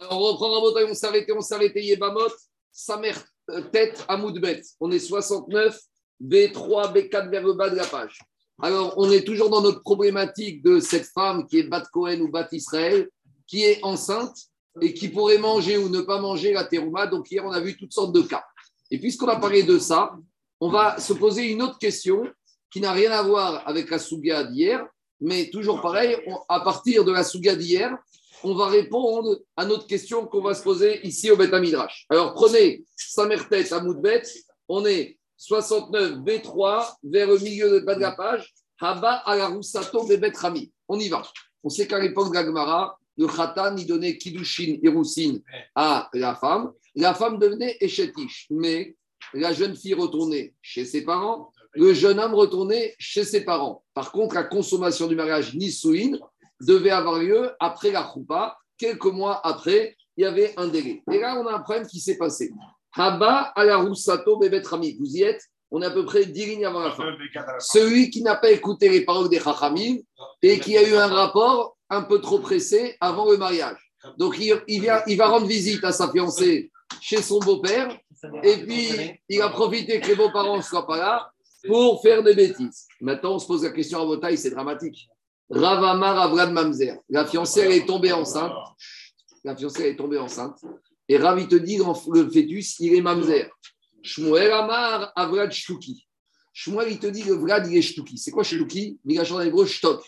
Alors, on reprend Rabotai, on arrêté, on s'est arrêté, Yébamot, Samer, euh, tête, Amoudbet. On est 69, B3, B4 vers le bas de la page. Alors, on est toujours dans notre problématique de cette femme qui est Bat Cohen ou Bat Israël, qui est enceinte et qui pourrait manger ou ne pas manger la terouma. Donc, hier, on a vu toutes sortes de cas. Et puisqu'on a parlé de ça, on va se poser une autre question qui n'a rien à voir avec la Souga d'hier, mais toujours pareil, à partir de la Souga d'hier, on va répondre à notre question qu'on va se poser ici au Bet Midrash. Alors prenez Samertet à Moudbet, on est 69 B3 vers le milieu de la page, Haba ala Roussato Bebet Rami. On y va. On sait qu'à l'époque de le Khatan, il donnait Kiddushin et Roussine à la femme. La femme devenait Echetish, mais la jeune fille retournait chez ses parents, le jeune homme retournait chez ses parents. Par contre, la consommation du mariage Nisouin devait avoir lieu après la choupa. Quelques mois après, il y avait un délai. Et là, on a un problème qui s'est passé. Haba à la Roussato Bebet Rami. Vous y êtes? On est à peu près 10 lignes avant la fin. Celui qui n'a pas écouté les paroles des Chachamim et qui a eu un rapport un peu trop pressé avant le mariage. Donc, il, vient, il va rendre visite à sa fiancée chez son beau-père et puis il a profité que les beaux-parents ne soient pas là pour faire des bêtises. Maintenant, on se pose la question à vos tailles, c'est dramatique. Ravamar Avrad Mamzer. La fiancée, elle est tombée enceinte. La fiancée, elle est tombée enceinte. Et Rav, il te dit, le fœtus, il est Mamzer. Shmuel Amar Avrad Shtuki. Shmuel, il te dit, le Vlad, il est Shtuki. C'est quoi Shtuki? Migration en hébreu, Shtok.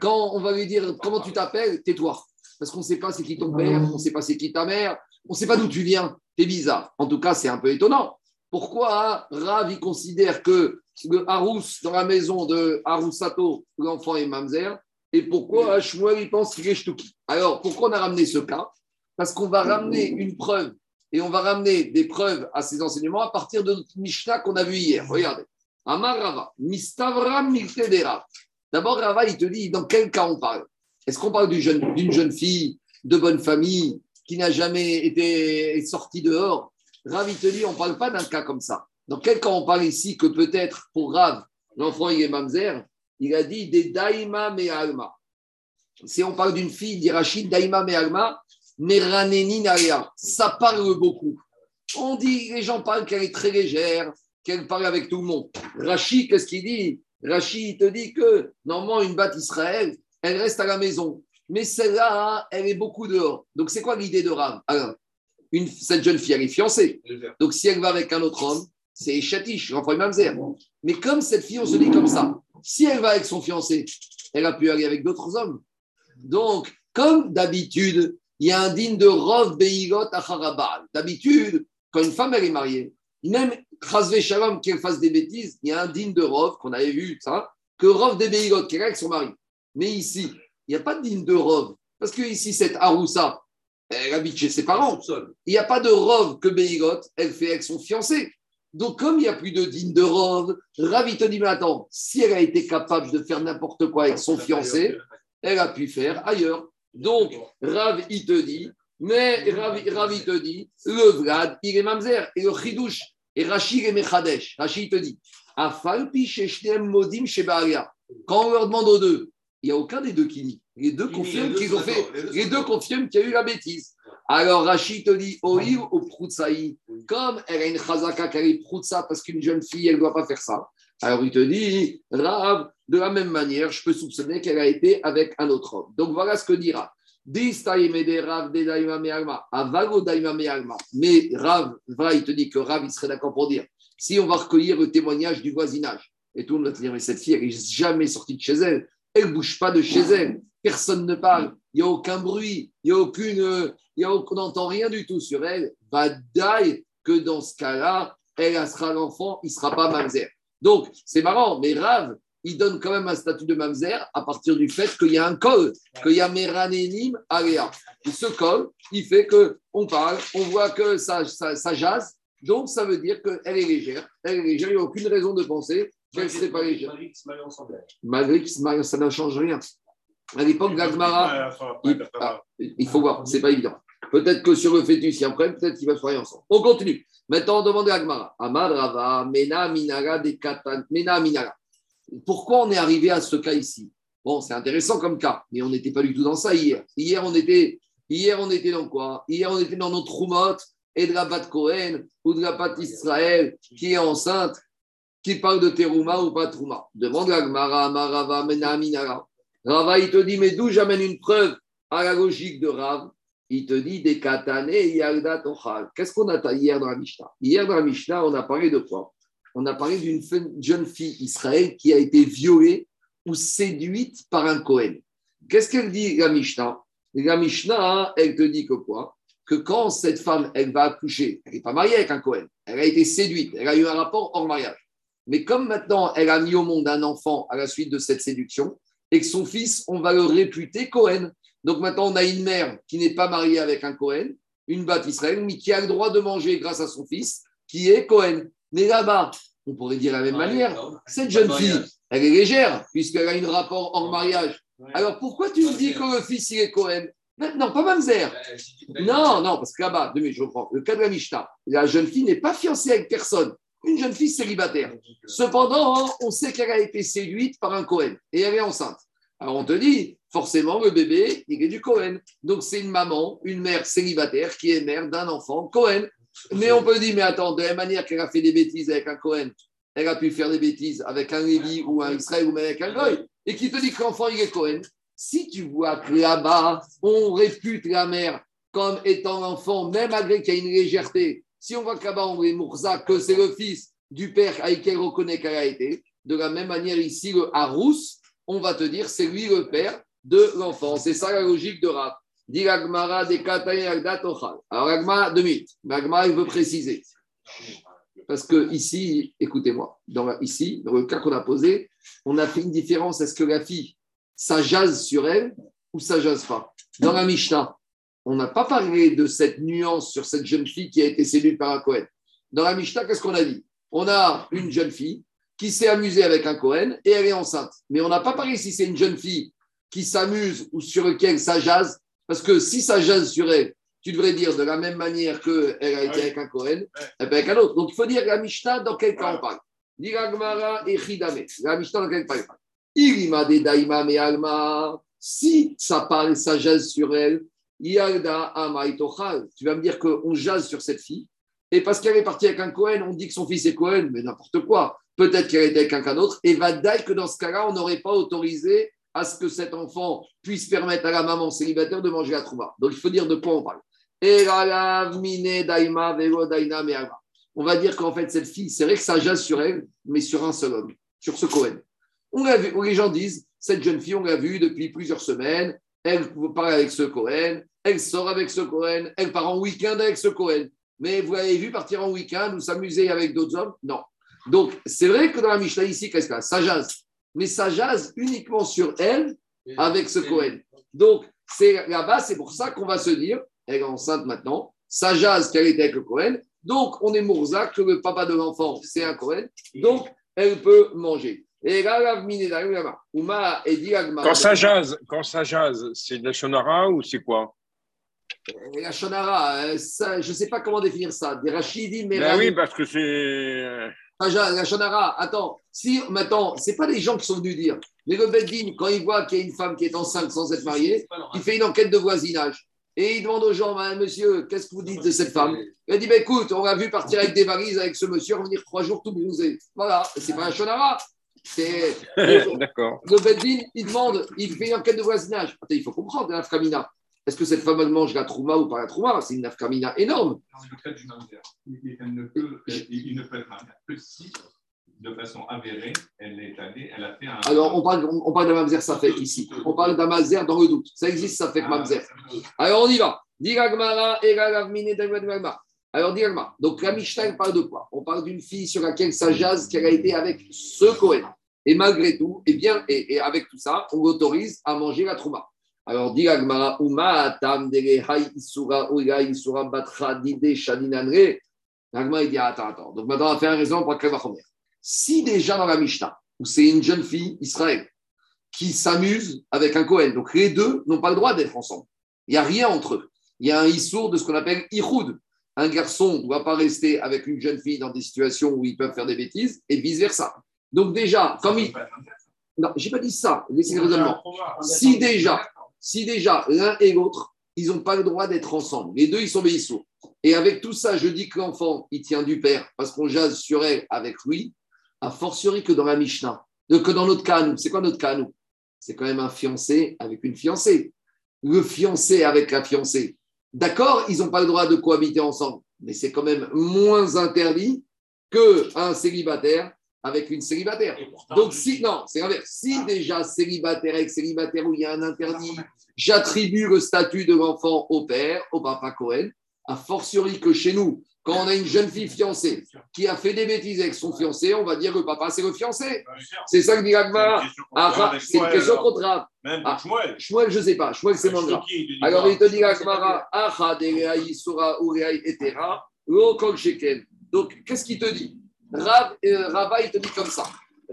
Quand on va lui dire, comment tu t'appelles? Tais-toi. Parce qu'on ne sait pas c'est qui ton père, on ne sait pas c'est qui ta mère, on ne sait pas d'où tu viens. C'est bizarre. En tout cas, c'est un peu étonnant. Pourquoi Rav, il considère que le Harous, dans la maison de Haroussato, l'enfant est Mamzer, et pourquoi Shmuel, il pense qu'il est Shtuki? Alors, pourquoi on a ramené ce cas? Parce qu'on va ramener une preuve, et on va ramener des preuves à ces enseignements à partir de notre Mishnah qu'on a vu hier. Regardez. Amar Rava, Mistavra Miltedera. D'abord, Rava, il te dit dans quel cas on parle? Est-ce qu'on parle d'une jeune, jeune fille de bonne famille qui n'a jamais été sortie dehors? Rav, il te dit, on ne parle pas d'un cas comme ça. Dans quel cas on parle ici que peut-être pour Rav, l'enfant il est mamzer, il a dit des daima me alma. Si on parle d'une fille d'Irachid, daima me alma, meraneni naria. Ça parle beaucoup. On dit, les gens parlent qu'elle est très légère, qu'elle parle avec tout le monde. Rachid, qu'est-ce qu'il dit? Rachid, te dit que normalement, une batte Israël, elle reste à la maison. Mais celle-là, elle est beaucoup dehors. Donc, c'est quoi l'idée de Rav? Alors, une, cette jeune fille, elle est fiancée. Donc, si elle va avec un autre homme, c'est chatiche, l'enfant mamzer. Mais comme cette fille, on se dit comme ça, si elle va avec son fiancé, elle a pu aller avec d'autres hommes. Donc, comme d'habitude, il y a un digne de Rov Beigot Acharabal. D'habitude, quand une femme elle est mariée, même Shalom qu'elle fasse des bêtises, il y a un digne de Rov, qu'on avait vu ça, que Rov des Beigot, qui est avec son mari. Mais ici, il n'y a pas de digne de Rov. Parce que ici, cette Aroussa, elle habite chez ses parents. Il n'y a pas de Rov que Beigot, elle fait avec son fiancé. Donc, comme il n'y a plus de digne de Rov, Ravi te dit, mais attends, si elle a été capable de faire n'importe quoi avec son fiancé, elle a pu faire ailleurs. Donc, Rav, il te dit, mais Rav, il te dit, le Vlad, il est mamzer, et le chidouche, et Rachid est mechadesh. Rachid te dit, Afalpi modim Quand on leur demande aux deux, il n'y a aucun des deux qui nie. Les deux confirment qu'ils ont fait, les deux confirment qu'il y a eu la bêtise. Alors Rachid te dit, Oïr ou Proutsaï, comme elle a une chazaka qui est Proutsa parce qu'une jeune fille, elle ne doit pas faire ça. Alors il te dit, Rav, de la même manière, je peux soupçonner qu'elle a été avec un autre homme. Donc voilà ce que dit Rav. Mais Rav, il te dit que Rav, il serait d'accord pour dire, si on va recueillir le témoignage du voisinage, et tout le monde va te dire, mais cette fille, elle n'est jamais sortie de chez elle, elle ne bouge pas de chez elle, personne ne parle, il n'y a aucun bruit, il n'y a aucune, il y a, on n'entend rien du tout sur elle, va dire que dans ce cas-là, elle sera l'enfant, il ne sera pas mamzer. Donc, c'est marrant, mais Rav, il donne quand même un statut de mamzer à partir du fait qu'il y a un col, qu'il y a Meranénim Aléa. Et ce col, il fait qu'on parle, on voit que ça, ça, jase, donc ça veut dire qu'elle est légère. Elle est légère, il n'y a aucune raison de penser qu'elle ne serait pas légère. Malgré que ça ne change rien. À l'époque d'Agmara, il, ah, il, faut voir, c'est pas évident. Peut-être que sur le fœtus, il y a un problème, peut-être qu'il va se faire ensemble. On continue. Maintenant, on demande à Agmara. Amadrava, Mena Minara, de Katan, Mena Minara. Pourquoi on est arrivé à ce cas ici? Bon, c'est intéressant comme cas, mais on n'était pas du tout dans ça hier. Hier, on était, Hier, on était dans quoi? Hier, on était dans notre roumotte et de la Bat Cohen ou de la Bat Israël qui est enceinte, qui parle de Teruma ou pas Trouma. Demande la Gmara, Marava, Menaminara. Rava, il te dit, mais d'où j'amène une preuve à la logique de Rav? Il te dit, des katane yalda tochal. Qu'est-ce qu'on a hier dans la Mishnah? Hier dans la Mishnah, on a parlé de quoi? On a parlé d'une jeune fille Israël qui a été violée ou séduite par un Cohen. Qu'est-ce qu'elle dit, la Mishnah? La Mishnah, elle te dit que quoi? Que quand cette femme, elle va accoucher, elle n'est pas mariée avec un Cohen, elle a été séduite, elle a eu un rapport hors mariage. Mais comme maintenant, elle a mis au monde un enfant à la suite de cette séduction, et que son fils, on va le réputer Cohen. Donc maintenant, on a une mère qui n'est pas mariée avec un Cohen, une batte Israël, mais qui a le droit de manger grâce à son fils, qui est Cohen. Mais là-bas, on pourrait dire de la même manière, cette jeune fille, elle est légère, puisqu'elle a un rapport hors mariage. Alors pourquoi tu me dis que le fils, il est Cohen? Non, pas Mamzer. Non, non, parce que là-bas, je reprends, le cas de la Mishnah, la jeune fille n'est pas fiancée avec personne une jeune fille célibataire. Cependant, on sait qu'elle a été séduite par un Cohen et elle est enceinte. Alors on te dit, forcément, le bébé, il est du Cohen. Donc c'est une maman, une mère célibataire qui est mère d'un enfant Cohen. Mais on peut dire, mais attends, de la manière qu'elle a fait des bêtises avec un Cohen, elle a pu faire des bêtises avec un Lévi ou un Israël ou même avec un Goy, et qui te dit que l'enfant, il est Cohen. Si tu vois que là-bas, on répute la mère comme étant l'enfant, même malgré qu'il y a une légèreté, si on voit que est Mourza, que c'est le fils du père avec qui elle reconnaît qu'elle a été, de la même manière ici, le Harous, on va te dire c'est lui le père de l'enfant. C'est ça la logique de Rav. Dit de Alors Agma, deux minutes. Agma, il veut préciser. Parce que ici, écoutez-moi, ici, dans le cas qu'on a posé, on a fait une différence. Est-ce que la fille, ça jase sur elle ou ça jase pas? Dans la Mishnah, on n'a pas parlé de cette nuance sur cette jeune fille qui a été séduite par un Cohen. Dans la Mishnah, qu'est-ce qu'on a dit? On a une jeune fille qui s'est amusée avec un Cohen et elle est enceinte. Mais on n'a pas parlé si c'est une jeune fille qui s'amuse ou sur laquelle ça jase. Parce que si ça jase sur elle, tu devrais dire de la même manière qu'elle a été avec un Cohen, elle peut avec un autre. Donc il faut dire la Mishnah dans quel cas on parle. et La Mishnah dans quel cas on parle? Irima de Daima me Alma. Si ça parle, ça jase sur elle, tu vas me dire qu'on jase sur cette fille. Et parce qu'elle est partie avec un Cohen, on dit que son fils est Cohen, mais n'importe quoi. Peut-être qu'elle était avec quelqu'un d'autre. Et va dire que dans ce cas-là, on n'aurait pas autorisé à ce que cet enfant puisse permettre à la maman célibataire de manger la trouva. Donc il faut dire de quoi on parle. On va dire qu'en fait, cette fille, c'est vrai que ça jase sur elle, mais sur un seul homme, sur ce Cohen. On vu, les gens disent, cette jeune fille, on l'a vue depuis plusieurs semaines, elle parle avec ce Cohen, elle sort avec ce Cohen, elle part en week-end avec ce Cohen. Mais vous l'avez vu partir en week-end ou s'amuser avec d'autres hommes? Non. Donc, c'est vrai que dans la Mishnah ici, qu'est-ce qu'il y a? Ça jase. Mais ça jase uniquement sur elle avec ce Cohen. Donc, c'est là-bas, c'est pour ça qu'on va se dire, elle est enceinte maintenant, ça jase qu'elle était avec le Cohen. Donc, on est Mourzac, que le papa de l'enfant, c'est un Cohen. Donc, elle peut manger. Quand ça jase, quand ça jase, c'est de la shonara ou c'est quoi? La Shonara, euh, je ne sais pas comment définir ça. Des Rachidi, mais. Ben oui, parce que c'est. Euh, la Shonara, attends, si maintenant, ce n'est pas les gens qui sont venus dire. Mais le Beddin, quand il voit qu'il y a une femme qui est enceinte sans être mariée, il fait une enquête de voisinage. Et il demande aux gens, monsieur, qu'est-ce que vous dites de cette femme? Il dit, bah, écoute, on l'a vu partir avec des valises avec ce monsieur, revenir trois jours tout bronzé. Voilà, c'est pas un Shonara. C'est. D'accord. Le Beddin, il demande, il fait une enquête de voisinage. Attends, il faut comprendre, la Famina. Est-ce que cette femme elle mange la trouma ou pas la trouma C'est une nafkamina énorme. Il ne peut, il ne peut être mamzer que si, de façon avérée, elle est allée, elle a fait un. Alors, on parle, on parle d'un mamzer safek ici. On parle d'un mamzer dans le doute. Ça existe, ça fait mamzer. Alors, on y va. Alors, Diragma. Donc, la Mishnah parle de quoi? On parle d'une fille sur laquelle ça jase qu'elle a été avec ce Cohen. Et malgré tout, et bien, et, et avec tout ça, on l'autorise à manger la trouma. Alors, dit Agmara, Uma atam hay isura oiga isura batra dide shadinanre. Agmara, il dit, attends, attends. Donc maintenant, on va faire un raison pour première. Si déjà dans la Mishnah, où c'est une jeune fille, Israël, qui s'amuse avec un Kohen, donc les deux n'ont pas le droit d'être ensemble. Il n'y a rien entre eux. Il y a un issour de ce qu'on appelle ihoud. Un garçon ne doit pas rester avec une jeune fille dans des situations où ils peuvent faire des bêtises et vice-versa. Donc déjà, comme il... Non, je n'ai pas dit ça. Laissez le raisonnement. Si déjà, si déjà l'un et l'autre, ils n'ont pas le droit d'être ensemble. Les deux, ils sont béissours. Et avec tout ça, je dis que l'enfant, il tient du père parce qu'on jase sur elle avec lui, a fortiori que dans la Mishnah, que dans notre cas. C'est quoi notre cas, nous? C'est quand même un fiancé avec une fiancée. Le fiancé avec la fiancée. D'accord, ils n'ont pas le droit de cohabiter ensemble, mais c'est quand même moins interdit qu'un célibataire avec une célibataire. Donc, si, non, c'est l'inverse. Si déjà célibataire avec célibataire où il y a un interdit, j'attribue le statut de l'enfant au père, au papa Cohen, a fortiori que chez nous, quand on a une jeune fille fiancée qui a fait des bêtises avec son fiancé, on va dire que papa, c'est le fiancé. C'est ça que dit Agmar. C'est une question contraire. Même Ah. pour Shmuel. Shmuel, je ne sais pas. Shmuel, c'est moins grave. Alors, il te dit Agmara, Reaï Sora Etera, Sheken. Donc, qu'est-ce qu'il te dit? Rav, euh, Rava, il te dit comme ça.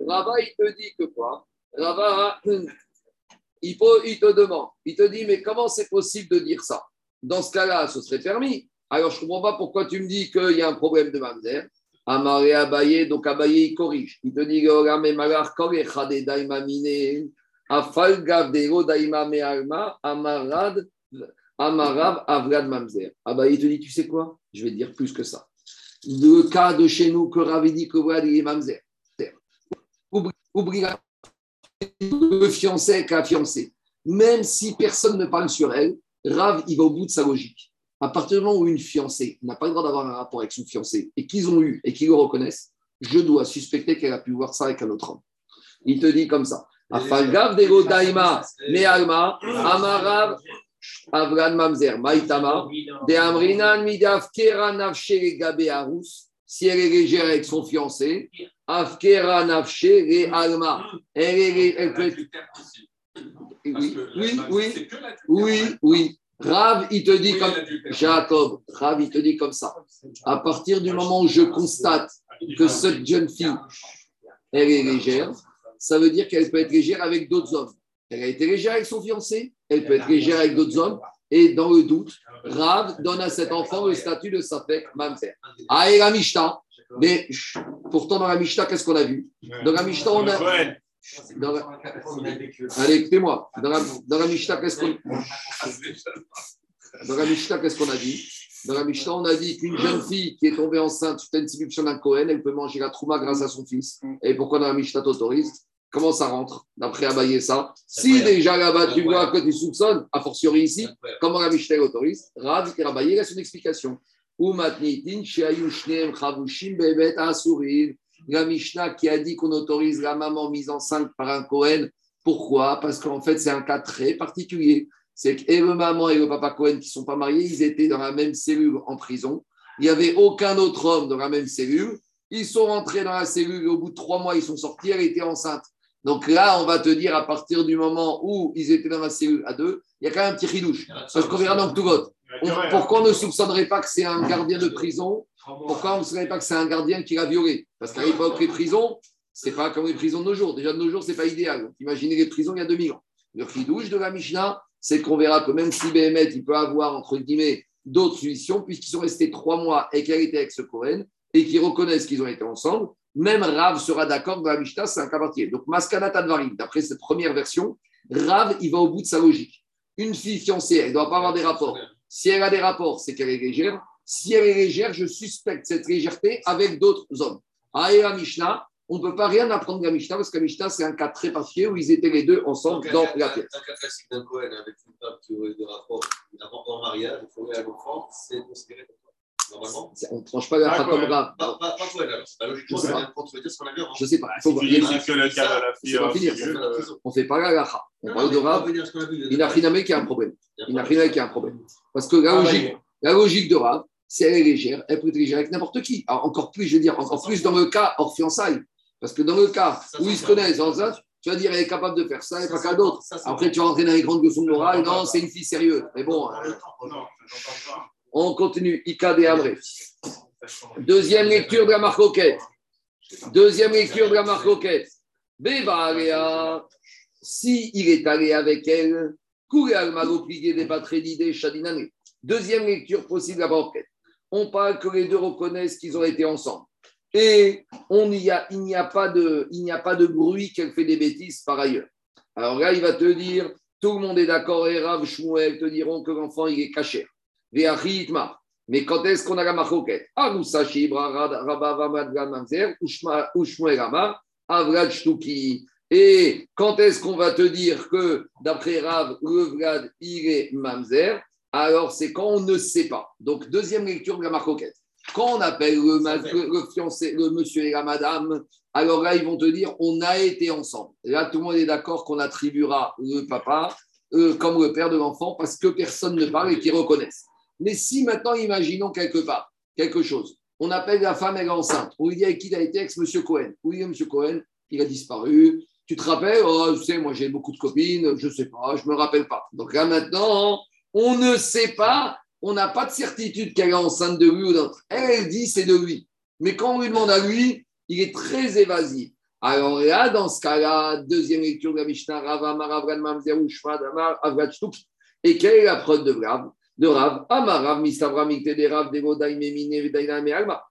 Rava, il te dit que quoi? Rava, il, te demande, il te dit, mais comment c'est possible de dire ça? Dans ce cas-là, ce serait permis. Alors, je ne comprends pas pourquoi tu me dis qu'il y a un problème de mamzer. Amaré Abaye, donc Abaye, il corrige. Il te dit, Amarav Avrad Mamzer. Abaye, te dit, tu sais quoi? Je vais te dire plus que ça. Le cas de chez nous que Rav dit que voilà, il est Mamzer. La- le fiancé la fiancée. Même si personne ne parle sur elle, Rav, il va au bout de sa logique. À partir du moment où une fiancée n'a pas le droit d'avoir un rapport avec son fiancé et qu'ils ont eu et qu'ils le reconnaissent, je dois suspecter qu'elle a pu voir ça avec un autre homme. Il te dit comme ça. Afalgav dego daima me'alma amarav avran mamzer maïtama de amrinan midaf kera nafshe gabe arus si elle est légère avec son fiancé. Afkera nafshe re alma. Elle, est- elle peut être oui oui oui. oui oui. Rav il te dit comme Jacob Rav il te dit comme ça. À partir du moment où je constate que cette jeune fille elle est légère, ça veut dire qu'elle peut être légère avec d'autres hommes. Elle a été légère avec son fiancé, elle peut être légère avec d'autres hommes, et dans le doute, Rav donne à cet enfant le statut de Safek Mamzer. Ah, et la Mishnah, mais pourtant dans la Mishnah, qu'est-ce qu'on a vu Dans la Mishnah, on a. Shmuel. dans la- Allez, écoutez-moi. Dans la, dans la qu'est-ce qu'on dans la Mishnah, qu'est-ce qu'on a dit Dans la Mishnah, on a dit qu'une jeune fille qui est tombée enceinte suite à une d'un Cohen, elle peut manger la trouma grâce à son fils. Et pourquoi dans la Mishnah t'autorise Comment ça rentre D'après Abaye ça? Si déjà là-bas tu vois que tu soupçonnes, a fortiori ici, comment la Mishnah l'autorise? Rav et Abaye explication. Shneem chavushim be'emet asurin. La Mishnah qui a dit qu'on autorise la maman mise enceinte par un Cohen. Pourquoi? Parce qu'en fait, c'est un cas très particulier c'est que et le maman et le papa Cohen qui ne sont pas mariés, ils étaient dans la même cellule en prison. Il n'y avait aucun autre homme dans la même cellule. Ils sont rentrés dans la cellule et au bout de trois mois, ils sont sortis, elle était enceinte. Donc là, on va te dire, à partir du moment où ils étaient dans la cellule à deux, il y a quand même un petit ridouche. Parce qu'on verra dans tout vote. Pourquoi on ne soupçonnerait pas que c'est un gardien de prison? Pourquoi on ne soupçonnerait pas que c'est un gardien qui l'a violé? Parce qu'à l'époque, les prisons, c'est pas comme les prisons de nos jours. Déjà de nos jours, c'est pas idéal. Donc, imaginez les prisons il y a 2000 ans. Le ridouche de la Mishnah, c'est qu'on verra que même si Béhémet, il peut avoir, entre guillemets, d'autres solutions, puisqu'ils sont restés trois mois et qu'elle était avec ce Cohen, et qu'ils reconnaissent qu'ils ont été ensemble, même Rav sera d'accord dans la Mishnah, c'est un cas particulier. Donc, Maskana Tadvarim, d'après cette première version, Rav, il va au bout de sa logique. Une fille fiancée, elle ne doit pas avoir des rapports. Si elle a des rapports, c'est qu'elle est légère. Si elle est légère, je suspecte cette légèreté avec d'autres hommes. Ah, et la Mishnah, on ne peut pas rien apprendre de la Mishnah, parce que la Mishnah, c'est un cas très particulier où ils étaient les deux ensemble dans la pièce. Un cas classique d'un Cohen avec une femme qui aurait des rapports avant en mariage, il faudrait à l'enfant, c'est considéré comme. Normalement. On ne tranche pas la Ah. Rav. Pas, pas, pas Cohen alors. Bah, logiquement, Je sais ça pas. vient de contredire ce qu'on a vu avant. Je ne sais pas. Il faut voir. Il que le cas de la fille. C'est euh, euh. On ne fait pas la lacha. On parle de Rav. rien qui a un problème. Rien qui a un problème. Parce que la Ah, logique, ouais. la logique de Rav, si elle est légère, elle peut être légère avec n'importe qui. Alors, encore plus, je veux dire, encore plus dans le cas hors fiançailles. Parce que dans le cas où c'est ils se connaissent, tu vas dire, elle est capable de faire ça et pas c'est qu'à d'autres. c'est Après, tu vas rentrer dans les grandes leçons de morale. Non, c'est une fille sérieuse. Mais bon, euh. Non, j'entends pas. On continue. Ika de Amré. Deuxième lecture de la marcoquette. Deuxième lecture de la marcoquette. Bevaria, si il est allé avec elle, courir al maroplié des patrédidés chadinane. Deuxième lecture possible de la marcoquette. On parle que les deux reconnaissent qu'ils ont été ensemble. Et on y a, il n'y a, pas de- il n'y a pas de bruit qu'elle fait des bêtises par ailleurs. Alors là, il va te dire, tout le monde est d'accord, et Rav Shmuel te diront que l'enfant, il est caché. Mais quand est-ce qu'on a la maroquette Ah, nous Et quand est-ce qu'on va te dire que, d'après Rav, le Vlad, il est mamzer? Alors, c'est quand on ne sait pas. Donc, deuxième lecture de la maroquette. Quand on appelle le, fiancé, le monsieur et la madame, alors là, ils vont te dire on a été ensemble. là, tout le monde est d'accord qu'on attribuera le papa euh, comme le père de l'enfant parce que personne ne parle et qu'ils reconnaissent. Mais si maintenant, imaginons quelque part, quelque chose, on appelle la femme, elle est enceinte, on lui dit avec qui il a été, ex monsieur Cohen. Oui, monsieur Cohen, il a disparu. Tu te rappelles Oh, tu sais, moi j'ai beaucoup de copines, je ne sais pas, je ne me rappelle pas. Donc là maintenant, on ne sait pas on n'a pas de certitude qu'elle est enceinte de lui ou d'autre. Elle, elle dit c'est de lui. Mais quand on lui demande à lui, il est très évasif. Alors là, dans ce cas-là, deuxième lecture de la Mishnah, Rava, Maravran, Mamzer, Ushma, Damar. Et quelle est la preuve de Rav? De Rav, Amarav, Mistavra, Mikte, Rav, Devodaï, Memine, Vedaïna, Alma.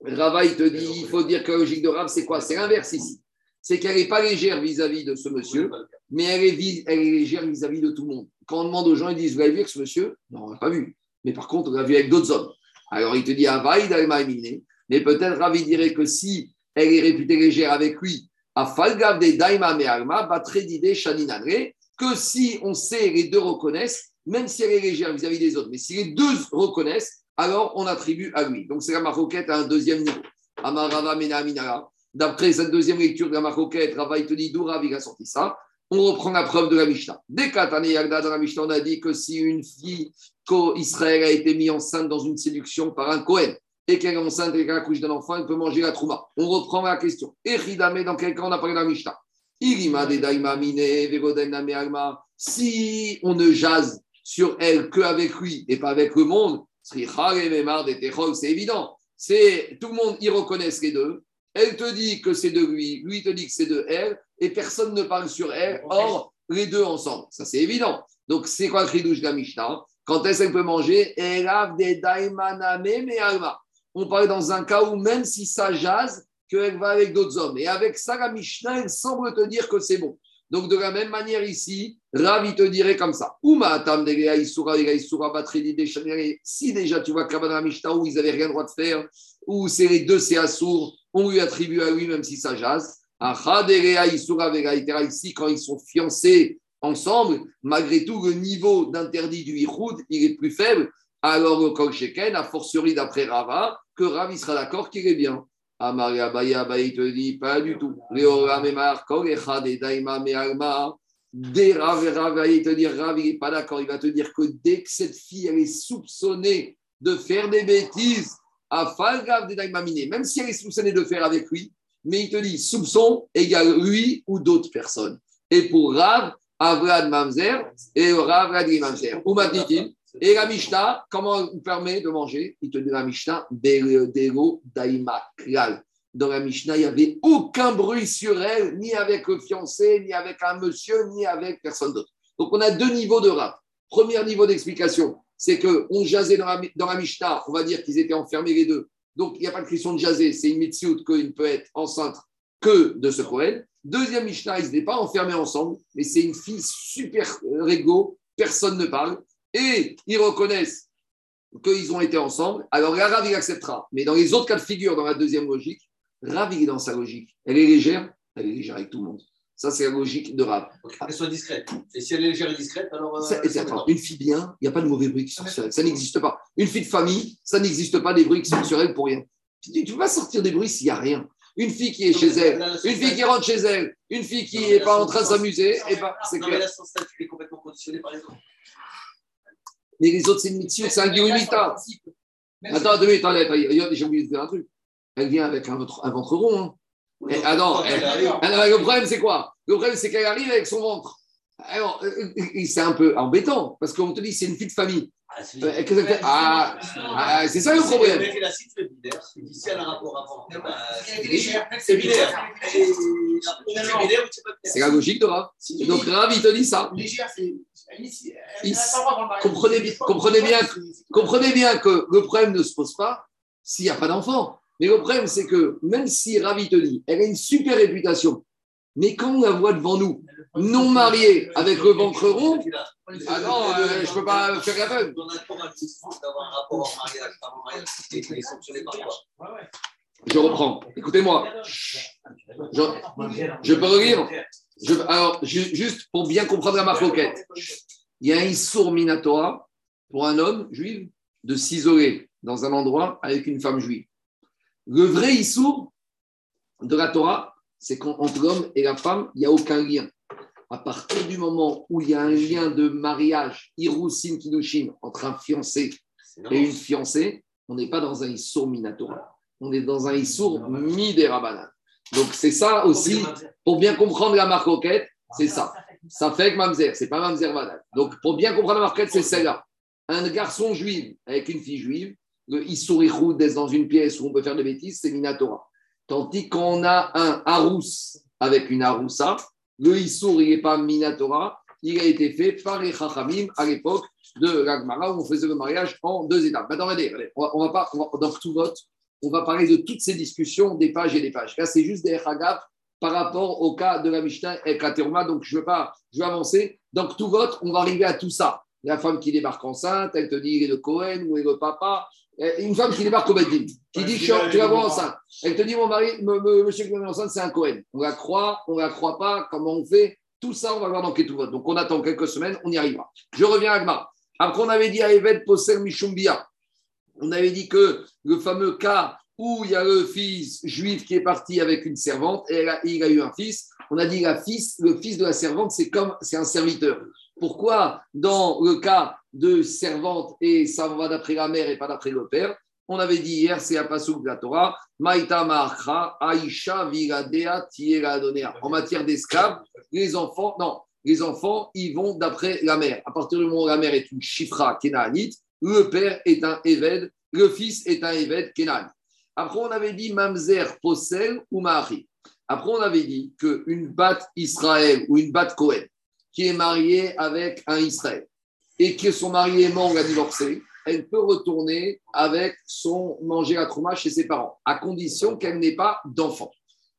Rava, il te dit, il faut dire que la logique de Rav, c'est quoi? C'est l'inverse ici. C'est qu'elle n'est pas légère vis-à-vis de ce monsieur, mais elle est, elle est légère vis-à-vis de tout le monde. Quand on demande aux gens, ils disent Vous l'avez vu avec ce monsieur? Non, on l'a pas vu. Mais par contre, on l'a vu avec d'autres hommes. Alors il te dit Avaïd al Mais peut-être Ravi dirait que si elle est réputée légère avec lui, à Falgav de Daima Me'alma, d'idée Shaninanre, que si on sait, les deux reconnaissent, même si elle est légère vis-à-vis des autres, mais si les deux reconnaissent, alors on attribue à lui. Donc c'est la maroquette à un deuxième niveau. Amarava Mena D'après cette deuxième lecture de la maroquette, Rava il Rav a sorti ça on reprend la preuve de la Mishnah. Dès Yagda, dans la Mishnah, on a dit que si une fille qu'Israël a été mise enceinte dans une séduction par un Cohen et qu'elle est enceinte et qu'elle accouche d'un enfant, elle peut manger la trouma. On reprend la question. Echidame, dans quel cas on a parlé de la Mishnah? Si on ne jase sur elle qu'avec lui et pas avec le monde, c'est évident. C'est tout le monde y reconnaît les deux. Elle te dit que c'est de lui, lui te dit que c'est de elle, et personne ne parle sur elle. Or, les deux ensemble, ça c'est évident. Donc, c'est quoi le chidouche de la Mishnah? Quand est-ce qu'elle peut manger? On parle dans un cas où même si ça jase, qu'elle va avec d'autres hommes. Et avec ça, la Mishnah, elle semble te dire que c'est bon. Donc, de la même manière ici, Ravi te dirait comme ça. Si déjà tu vois la Mishnah où ils n'avaient rien droit de faire, ou c'est les deux, c'est assourd, on lui à lui même si ça jase. Ici, quand ils sont fiancés ensemble, malgré tout, le niveau d'interdit du Ihoud, il est plus faible. Alors, Kol Sheken, a fortiori d'après Rava, que Rav, il sera d'accord qu'il est bien. Amaria Baya, il te dit pas du tout. Memar, et Daima Mealma. Dès Rav, Rav, il te dit Rav, il n'est pas d'accord. Il va te dire que dès que cette fille, elle est soupçonnée de faire des bêtises, à Falgav de Daima même si elle est soupçonnée de faire avec lui, mais il te dit soupçon égale lui ou d'autres personnes. Et pour Rav, Avrad Mamzer et Rav Radri Mamzer. Où m'a dit-il Et la Mishnah, comment vous permet de manger? Il te dit la Mishnah, Dero Daima Krial. Dans la Mishnah, il n'y avait aucun bruit sur elle, ni avec le fiancé, ni avec un monsieur, ni avec personne d'autre. Donc on a deux niveaux de Rav. Premier niveau d'explication, c'est qu'on jasait dans la, dans la Mishnah, on va dire qu'ils étaient enfermés les deux. Donc, il n'y a pas de question de jaser, c'est une mitzvot qu'il peut être enceinte que de ce Kohen. Deuxième Mishnah, ils n'étaient pas enfermés ensemble, mais c'est une fille super régo, personne ne parle, et ils reconnaissent qu'ils ont été ensemble. Alors là, Rav, il acceptera. Mais dans les autres cas de figure, dans la deuxième logique, Rav, il est dans sa logique. Elle est légère, elle est légère avec tout le monde. Ça, c'est la logique de Rav. Elle soit discrète. Et si elle est légère et discrète, alors. Euh, une fille bien, il n'y a pas de mauvais bruit qui sort sur elle. Ça n'existe pas. Une fille de famille, ça n'existe pas des bruits qui sortent sur elle pour rien. Tu ne peux pas sortir des bruits s'il n'y a rien. Une fille qui est chez elle, une fille qui rentre chez elle, une fille qui n'est pas en train de s'amuser, et eh ben, c'est clair. Mais son statut est complètement conditionné par les autres. Mais les autres, c'est une mitzvah, c'est un guillemita. Attends, deux minutes, j'ai oublié de dire un truc. Elle vient avec un ventre, un ventre rond. Hein. Ah non, le problème, c'est quoi? Le problème, c'est qu'elle arrive avec son ventre. Alors, euh, euh, c'est un peu embêtant, parce qu'on te dit c'est une fille de famille. Ah, c'est euh, ah, ah, ça le problème. Elle c'est. C'est la logique de Rav. Donc Rav, il te dit ça. Bien, comprenez bien que le problème ne se pose pas s'il n'y a pas d'enfant. Mais le problème, c'est que même si Ravi te dit, elle a une super réputation, Mais quand on la voit devant nous, non mariée, avec le ventre rond, ah non, euh, je ne peux pas faire la quoi Je reprends. Écoutez-moi. Je, peux relire Je- Alors, ju- juste pour bien comprendre la marloquette, il y a un Issour Minatora pour un homme juif de s'isoler dans un endroit avec une femme juive. Le vrai Issour de la Torah, c'est qu'entre l'homme et la femme, il n'y a aucun lien. À partir du moment où il y a un lien de mariage, Hirusin Kiddushin, entre un fiancé et une fiancée, on n'est pas dans un Issour Minatora. On est dans un Issour Miderabanan. Donc, c'est ça aussi, pour bien comprendre la marcoquette, c'est ça. Ça fait que Mamzer, c'est pas Mamzer Banal. Donc, pour bien comprendre la marquette, c'est celle-là. Un garçon juif avec une fille juive, le Issour Ichoud d'être dans une pièce où on peut faire des bêtises, c'est Minatora. Tandis qu'on a un Harous avec une Haroussa, le Issour, il n'est pas Minatora, il a été fait par les Chachamim à l'époque de l'Agmara où on faisait le mariage en deux étapes. Maintenant, regardez, on va, on va pas, on dans tout vote, on va parler de toutes ces discussions, des pages et des pages. Là, c'est juste des Hagab par rapport au cas de la Mishnah et la Teruma, donc je veux pas, je vais avancer. Donc, tout vote, on va arriver à tout ça. La femme qui débarque enceinte, elle te dit il est le Cohen il est le papa. Une femme qui débarque au Beddin, qui dit je- tu la vois enceinte. Elle te dit mon mari, monsieur qui est enceinte, c'est un Cohen. On la croit, on la croit pas, comment on fait? Tout ça, on va voir dans Ketuvot. Donc, on attend quelques semaines, on y arrivera. Je reviens à Agmar. Après, on avait dit à Eved Poser Mishumbia. On avait dit que le fameux cas où il y a le fils juif qui est parti avec une servante et elle a- il a eu un fils. On a dit la fils, le fils de la servante, c'est comme c'est un serviteur. Pourquoi dans le cas de servante et ça va d'après la mère et pas d'après le père On avait dit hier, c'est un passouk de la Torah, Maïta Ma'achra, Aïcha Viradea Tiera. En matière d'esclaves, les enfants, non, les enfants, ils vont d'après la mère. À partir du moment où la mère est une chifra kénaanite, le père est un Eved, le fils est un Eved kénaanite. Après, on avait dit Mamzer, Posel ou Mahari. Après, on avait dit qu'une batte Israël ou une batte Cohen qui est mariée avec un Israël et que son mari est mort, on l'a divorcé, elle peut retourner avec son manger à trouma chez ses parents, à condition qu'elle n'ait pas d'enfant.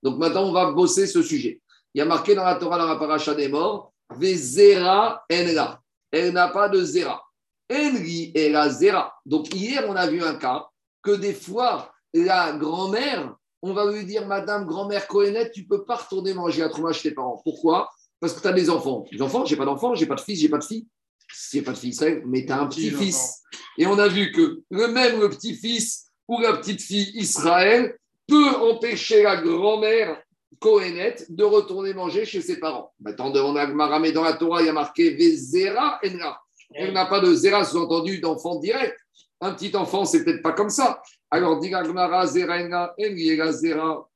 Donc maintenant, on va bosser ce sujet. Il y a marqué dans la Torah, dans la paracha des morts, Vezera enla. Elle n'a pas de zera. Enri est la zera. Donc hier, on a vu un cas que des fois, la grand-mère, on va lui dire, Madame grand-mère Cohenette, tu peux pas retourner manger à trouma chez tes parents. Pourquoi? Parce que tu as des enfants. Des enfants, j'ai pas d'enfants, j'ai pas de fils, j'ai pas de fille. J'ai pas de Israël, mais tu as un petit-fils. Et on a vu que le même petit-fils ou la petite-fille Israël peut empêcher la grand-mère Kohenet de retourner manger chez ses parents. Maintenant, devant Agmara, mais dans la Torah, il y a marqué Vezera Enra. Elle n'a pas de Zera, sous-entendu d'enfant direct. Un petit enfant, c'est peut-être pas comme ça. Alors, dit Agmara, Zera Enra, Enriela Zera.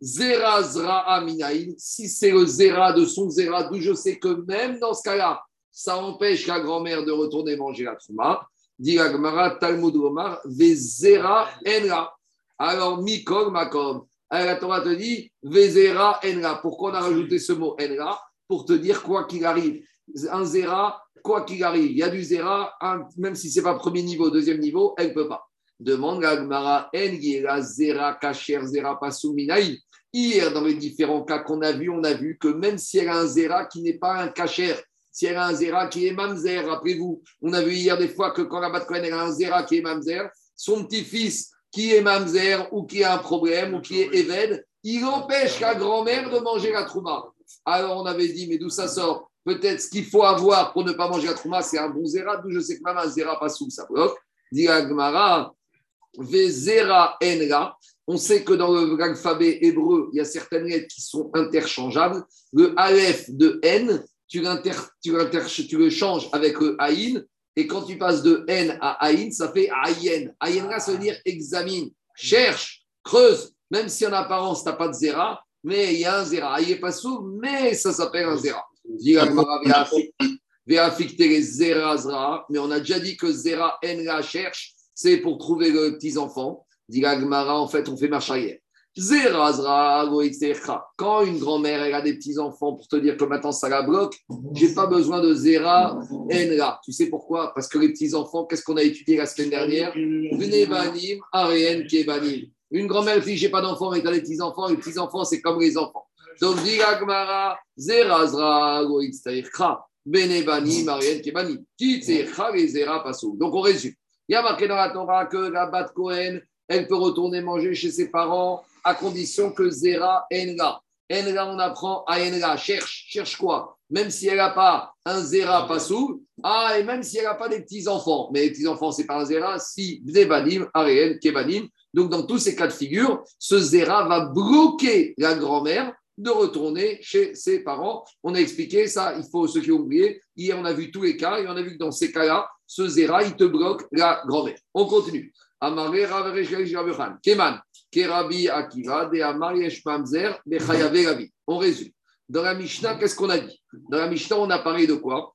Zera Zra Aminaïn. Si c'est le Zera de son Zera, d'où je sais que même dans ce cas-là, ça empêche la grand-mère de retourner manger la Trouma. Dit Agmara, Talmud Omar, Vezera Enra. Alors, Mikol Makom. La Torah te dit Vezera Enra. Pourquoi on a rajouté ce mot Enra Pour te dire quoi qu'il arrive. Un Zera, quoi qu'il arrive. Il y a du Zera, même si ce n'est pas premier niveau, deuxième niveau, elle ne peut pas. Demande la Gemara la Zera Kacher Zera Pasuminaï. Hier, dans les différents cas qu'on a vus, on a vu que même si elle a un Zera qui n'est pas un Kacher, si elle a un Zera qui est Mamzer, rappelez-vous, on a vu hier des fois que quand la Bat Cohen elle a un Zera qui est Mamzer, son petit-fils qui est Mamzer ou qui a un problème ou qui est Eved, il empêche la grand-mère de manger la Trouma. Alors on avait dit, mais d'où ça sort? Peut-être ce qu'il faut avoir pour ne pas manger la Trouma, c'est un bon Zera, d'où je sais que même un Zera pas sous ça bloque. Dit la Gemara, Vezera Enra. On sait que dans l'alphabet hébreu, il y a certaines lettres qui sont interchangeables. Le Aleph de N, tu, le changes avec le Aïn. Et quand tu passes de N à Aïn, ça fait. Ayen là, ça veut dire examine, cherche, creuse. Même si en apparence, tu n'as pas de Zera, mais il y a un Zera. Il pas sous, mais ça s'appelle un la Véafikte les Zra. Mais on a déjà dit que Zera Enra cherche, c'est pour trouver le petit enfant. Dit en fait, on fait marche arrière. Zera. Quand une grand-mère elle a des petits enfants pour te dire que maintenant ça la bloque, j'ai pas besoin de Zera Enra. Tu sais pourquoi? Parce que les petits enfants, qu'est-ce qu'on a étudié la semaine dernière? Arien Kebanim. Une grand-mère dit j'ai pas d'enfants, mais tu as des petits enfants. Les petits enfants, c'est comme les enfants. Donc, Agmara, Zerazra, Goitztaïkra, Benebani, Marielle Kebani. Qui Tseikra, les Zera. Donc, on résume. Il y a marqué dans la Torah que la Bat Cohen, elle peut retourner manger chez ses parents à condition que Zera Enga. Enga, on apprend à Enga. Cherche, cherche quoi? Même si elle n'a pas un Zera Passou, ah, et même si elle n'a pas des petits-enfants. Mais les petits-enfants, c'est pas un Zera. Si Zebanim, Ariel, Kebanim. Donc, dans tous ces cas de figure, ce Zera va bloquer la grand-mère de retourner chez ses parents. On a expliqué ça, il faut ceux qui ont oublié. Hier, on a vu tous les cas et on a vu que dans ces cas-là, ce Zera, il te bloque la grand-mère. On continue. On résume. Dans la Mishnah, qu'est-ce qu'on a dit? Dans la Mishnah, on a parlé de quoi?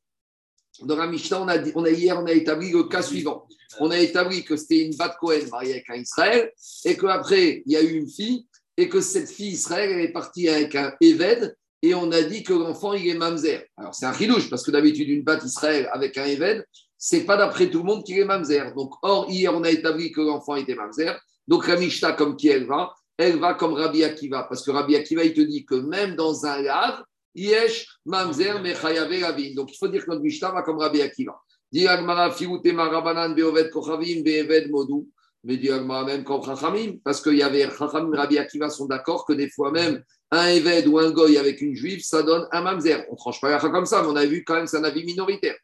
Dans la Mishnah, on a, dit, on a hier, on a établi le cas suivant. On a établi que c'était une Bat Cohen mariée avec un Israël et qu'après, il y a eu une fille et que cette fille Israël, elle est partie avec un Eved et on a dit que l'enfant, il est Mamzer. Alors, c'est un chidouche parce que d'habitude, une Bat Israël avec un Eved, c'est pas d'après tout le monde qu'il est mamzer. Donc, or, hier, on a établi que l'enfant était mamzer. Donc, la Mishnah, comme qui elle va Elle va comme Rabbi Akiva. Parce que Rabbi Akiva, il te dit que même dans un lave, yesh mamzer mechayave lavin. Donc, il faut dire que notre Mishnah va comme Rabbi Akiva. Dit Agmara, firoute marabanan beovet kochavim beeved modou. Mais dit Agmara, même comme Chachamim. Parce qu'il y avait Chachamim Rabbi Akiva sont d'accord que des fois même, un Eved ou un Goy avec une juive, ça donne un mamzer. On ne tranche pas la comme ça, mais on a vu quand même, c'est un avis minoritaire.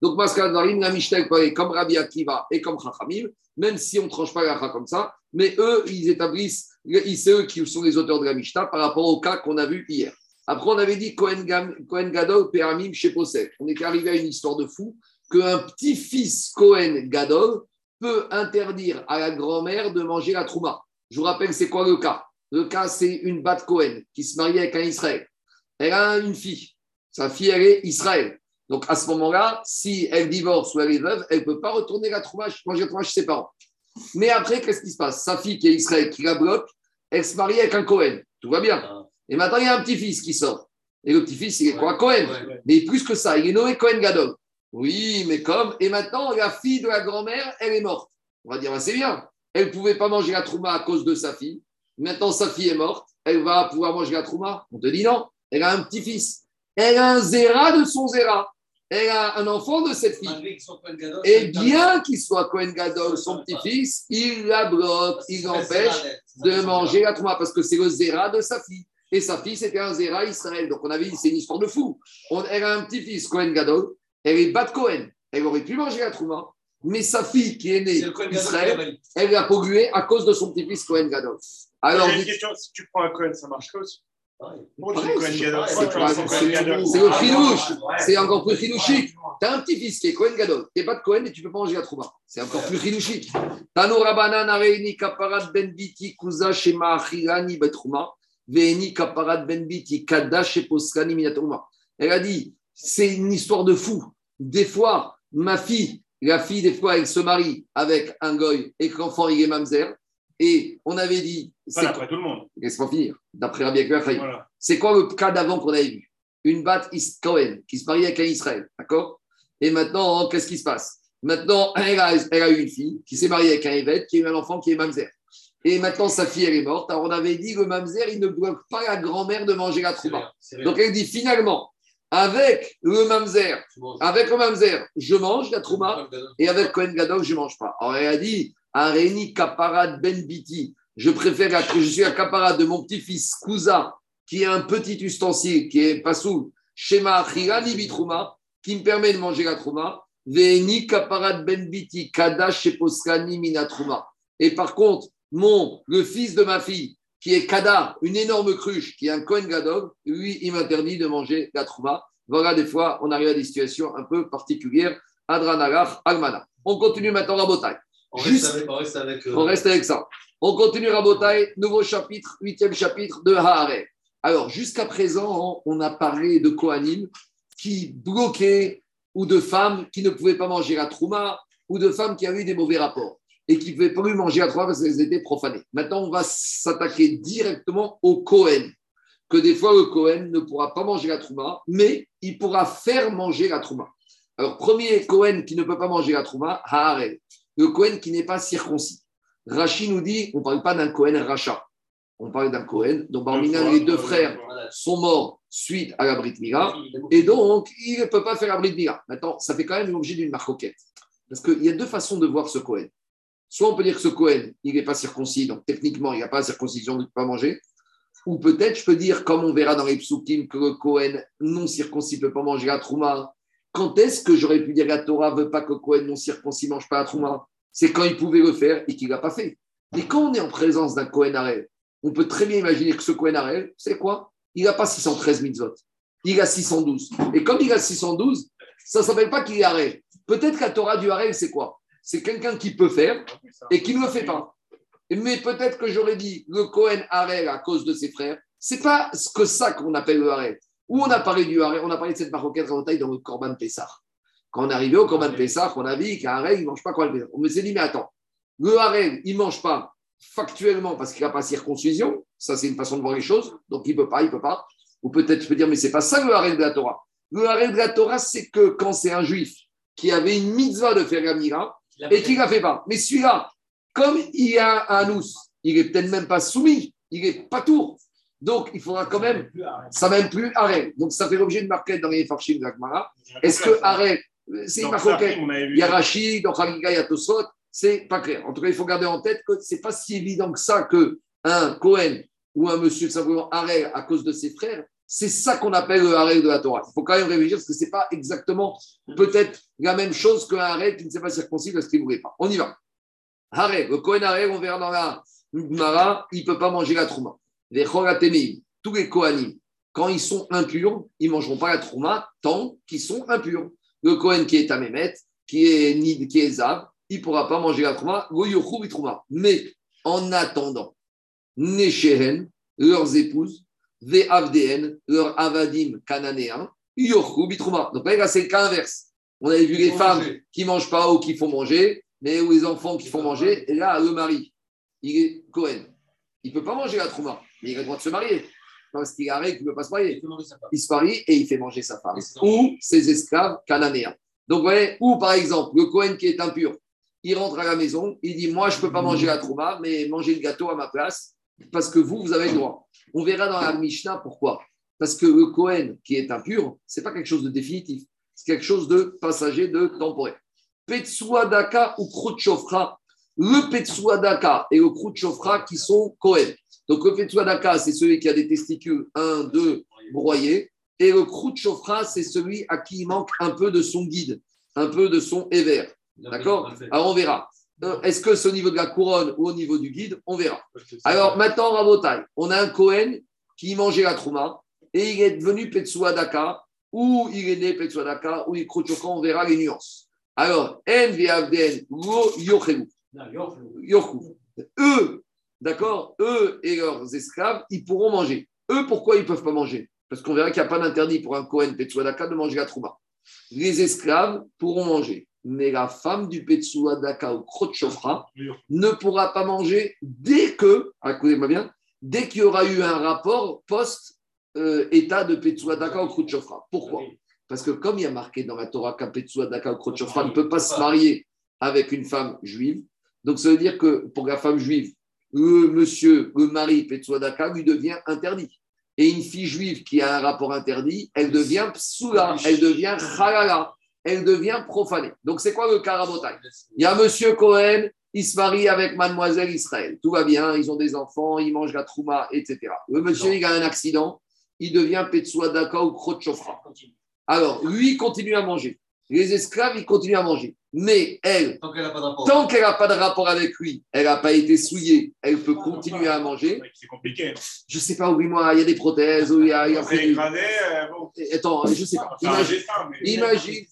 Donc, Maskadarim, la Mishnah comme Rabbi Akiva et comme Chachamim, même si on ne tranche pas la comme ça, mais eux, ils établissent, c'est eux qui sont les auteurs de la Mishnah par rapport au cas qu'on a vu hier. Après, on avait dit Kohen, Gadol, Péramim, chez Posek. On était arrivé à une histoire de fou qu'un petit-fils Kohen Gadol peut interdire à la grand-mère de manger la trouma. Je vous rappelle, c'est quoi le cas? Le cas, c'est une Bat Kohen qui se marie avec un Israël elle a une fille. Sa fille, elle est Israël. Donc à ce moment-là, si elle divorce ou elle est veuve, elle ne peut pas retourner la trouvage, manger la trouvage chez ses parents. Mais après, qu'est-ce qui se passe? Sa fille qui est Israël, qui la bloque, elle se marie avec un Cohen. Tout va bien. Ah. Et maintenant, il y a un petit-fils qui sort. Et le petit-fils, il est quoi? Cohen. Mais plus que ça, il est nommé Cohen Gadol. Oui, mais comme. Et maintenant, la fille de la grand-mère, elle est morte. On va dire, bah, c'est bien. Elle ne pouvait pas manger la trouma à cause de sa fille. Maintenant, sa fille est morte. Elle va pouvoir manger la trouma? On te dit non. Elle a un petit-fils. Elle a un zéra de son zéra. Elle a un enfant de cette fille. Et bien qu'il soit Cohen Gadol, son petit-fils, il la bloque, il l'empêche de manger la trouma parce que c'est le zéra de sa fille. Et sa fille, c'était un zéra Israël. Donc on avait dit, c'est une histoire de fou. elle a un petit-fils, Cohen Gadol. Elle est bat Cohen. Elle aurait pu manger la trouma. Mais sa fille qui est née Israël, elle l'a pollué à cause de son petit-fils Cohen Gadol. Alors, une question, si tu prends un Cohen, ça marche aussi? C'est le finouche, c'est encore plus finouchique. Tu as un petit-fils qui est Cohen Gadol, tu n'es pas de Cohen et tu peux pas manger la trouba. C'est encore plus finouchique. Tano Rabanan Areini Kaparat Ben Biti Kuza Shema Achirani Betrouma, Veeni Kaparat Ben Biti Kada Sheposkani Minatrouma. Elle a dit c'est une histoire de fou. Des fois, ma fille, la fille, des fois, elle se marie avec un goy et que l'enfant il est mamzer. Et on avait dit. C'est tout le monde. Laisse-moi finir. D'après Rabbi Akiva C'est quoi le cas d'avant qu'on avait vu? Une batte Cohen qui se marie avec un Israël. D'accord? Et maintenant, qu'est-ce qui se passe? Maintenant, elle a, elle a, eu une fille qui s'est mariée avec un évêque qui a eu un enfant qui est mamzer. Et maintenant, sa fille, elle est morte. Alors, on avait dit que le mamzer, il ne bloque pas la grand-mère de manger la trouba. Donc, elle dit finalement, avec le mamzer, avec le mamzer, je mange la trouma, et avec Cohen Gadol, je ne mange pas. Alors, elle a dit, Areni Kaparat Ben Biti. Je préfère que je suis la caparade de mon petit-fils Kouza, qui est un petit ustensile, qui est pas sous Shema Chirani Bitrouma, qui me permet de manger la trouma. Veni Kaparat Ben Biti, Kada Sheposkani Minatrouma. Et par contre, mon, le fils de ma fille, qui est Kada, une énorme cruche, qui est un Kohen Gadog, lui, il m'interdit de manger la trouma. Voilà, des fois, on arrive à des situations un peu particulières. Adranagach, Almana. On continue maintenant à Botaï. On, reste avec, euh, on, reste avec, ça. On continue Rabotai, nouveau chapitre, huitième chapitre de Haare. Alors, jusqu'à présent, on a parlé de Kohanim qui bloquaient ou de femmes qui ne pouvaient pas manger la trouma ou de femmes qui avaient eu des mauvais rapports et qui ne pouvaient plus manger la trouma parce qu'elles étaient profanées. Maintenant, on va s'attaquer directement au Kohen, que des fois le Kohen ne pourra pas manger la trouma, mais il pourra faire manger la trouma. Alors, premier Kohen qui ne peut pas manger la trouma, Haare le Cohen qui n'est pas circoncis. Rachi nous dit, on ne parle pas d'un Cohen Racha. On parle d'un Cohen dont Barminan, les deux frères sont morts suite à la Brit Mila. Et donc, il ne peut pas faire la Brit Mila. Maintenant, ça fait quand même l'objet d'une marcoquette. Parce qu'il y a deux façons de voir ce Cohen. Soit on peut dire que ce Cohen, il n'est pas circoncis, donc techniquement, il n'a pas la circoncision, il ne peut pas manger. Ou peut-être, je peux dire, comme on verra dans les psukim, que le Cohen non circoncis ne peut pas manger la Trouma. Quand est-ce que j'aurais pu dire la Torah veut pas que Cohen non circoncis mange pas la Trouma C'est quand il pouvait le faire et qu'il l'a pas fait. Et quand on est en présence d'un Cohen Arel, on peut très bien imaginer que ce Cohen Arel, c'est quoi? Il n'a pas 613 mitzvot. Il a 612. Et comme il a 612, ça ne s'appelle pas qu'il est Arel. Peut-être la Torah du Arel, c'est quoi? C'est quelqu'un qui peut faire et qui ne le fait pas. Mais peut-être que j'aurais dit le Cohen Harel à cause de ses frères. C'est pas ce que ça qu'on appelle le Harel. Où on a parlé du Harel, on a parlé de cette en taille dans le Corban Pessah. Quand on est arrivé au Corban Pessah, on a vu qu'un Harel, il ne mange pas Corban Pessah. On me s'est dit, mais attends, le Harel, il ne mange pas factuellement parce qu'il n'a pas circoncision. Ça, c'est une façon de voir les choses. Donc, il ne peut pas, il ne peut pas. Ou peut-être, je peux dire, mais c'est pas ça le Harel de la Torah. Le Harel de la Torah, c'est que quand c'est un juif qui avait une mitzvah de faire la mira et qui ne la fait pas. Mais celui-là, comme il y a un anous, il n'est peut-être même pas soumis, il n'est pas tour. Donc, il faudra quand même, ça même plus arrêt. Donc, ça fait l'objet de marquette dans les farchim de l'Agmara. Est-ce que arrêt, c'est une marquette Il y a Rachid, dans Khaliga, il y a Tosfot, c'est pas clair. En tout cas, il faut garder en tête que c'est pas si évident que ça que un Cohen ou un monsieur simplement arrêt à cause de ses frères, c'est ça qu'on appelle le arrêt de la Torah. Il faut quand même réfléchir parce que c'est pas exactement peut-être la même chose qu'un arrêt qui ne s'est pas circoncis parce qu'il ne voulait pas. On y va. Haré, le Kohen Haré, on verra dans la Mara, il ne peut pas manger la trouma. Les Choratémim, tous les Kohanim, quand ils sont impurs, ils ne mangeront pas la trouma tant qu'ils sont impurs. Le Kohen qui est Amémet, qui est Nid, qui est Zav, il ne pourra pas manger la trouma. Mais en attendant, Neshehen, leurs épouses, Ve Avdeen, leurs Avadim cananéens, Yochou trouma. Donc là, c'est le cas inverse. On avait vu les femmes manger. qui ne mangent pas ou qui font manger, mais ou les enfants qui font manger. Et là, le mari, il est Cohen. Il ne peut pas manger la trouma, mais il a le droit de se marier. Parce qu'il arrête qu'il ne peut pas se marier. Il se marie et il fait manger sa femme. Ou ses esclaves cananéens. Donc, vous voyez, ou par exemple, le Cohen qui est impur, il rentre à la maison, il dit Moi, je ne peux pas manger la trouma, mais manger le gâteau à ma place, parce que vous, vous avez le droit. On verra dans la Mishnah pourquoi. Parce que le Cohen qui est impur, ce n'est pas quelque chose de définitif. C'est quelque chose de passager, de temporaire. Petsuadaka ou Krutchofra. Le Petsuadaka et le Krutchofra qui sont Cohen. Donc le Petsuadaka, c'est celui qui a des testicules 1, 2 broyés. Et le Krutchofra, c'est celui à qui il manque un peu de son guide, un peu de son éver. D'accord Alors on verra. Euh, Est-ce que c'est au niveau de la couronne ou au niveau du guide On verra. Alors maintenant, Rabotai, on a un Cohen qui mangeait la Trouma et il est devenu Petsuadaka ou il est né Petsuadaka ou il est on verra les nuances. Alors, En Viavden, Lo Yochelu. Eux, d'accord, eux et leurs esclaves, ils pourront manger. Eux, pourquoi ils ne peuvent pas manger? Parce qu'on verra qu'il n'y a pas d'interdit pour un Kohen Petsuadaka de manger la trouma. Les esclaves pourront manger. Mais la femme du Petsuadaka ou Krotchofra ne pourra pas manger dès que, écoutez-moi bien, dès qu'il y aura eu un rapport post-état de Petsuadaka ou Krotchofra. Pourquoi? Parce que comme il y a marqué dans la Torah qu'un Petsuadaka ou Krotchofra ne peut pas se marier avec une femme juive, donc, ça veut dire que pour la femme juive, le monsieur, le mari Petsuadaka lui devient interdit. Et une fille juive qui a un rapport interdit, elle devient psoula, elle devient halala, elle devient profanée. Donc, c'est quoi le karabotai Il y a monsieur Cohen, il se marie avec mademoiselle Israël. Tout va bien, ils ont des enfants, ils mangent la trouma, etc. Le monsieur, il a un accident, il devient Petsuadaka ou Krotchofra. Alors, lui, il continue à manger. Les esclaves, ils continuent à manger. Mais elle, Tant qu'elle n'a pas de rapport. Pas de avec lui, elle n'a pas été souillée, elle peut continuer à manger. C'est compliqué. Je ne sais pas, oublie-moi, il y a des prothèses, ou il y a, il y a- C'est écrasé, euh, bon. Attends, je ne sais pas. Imagine, dessin, mais- imagine,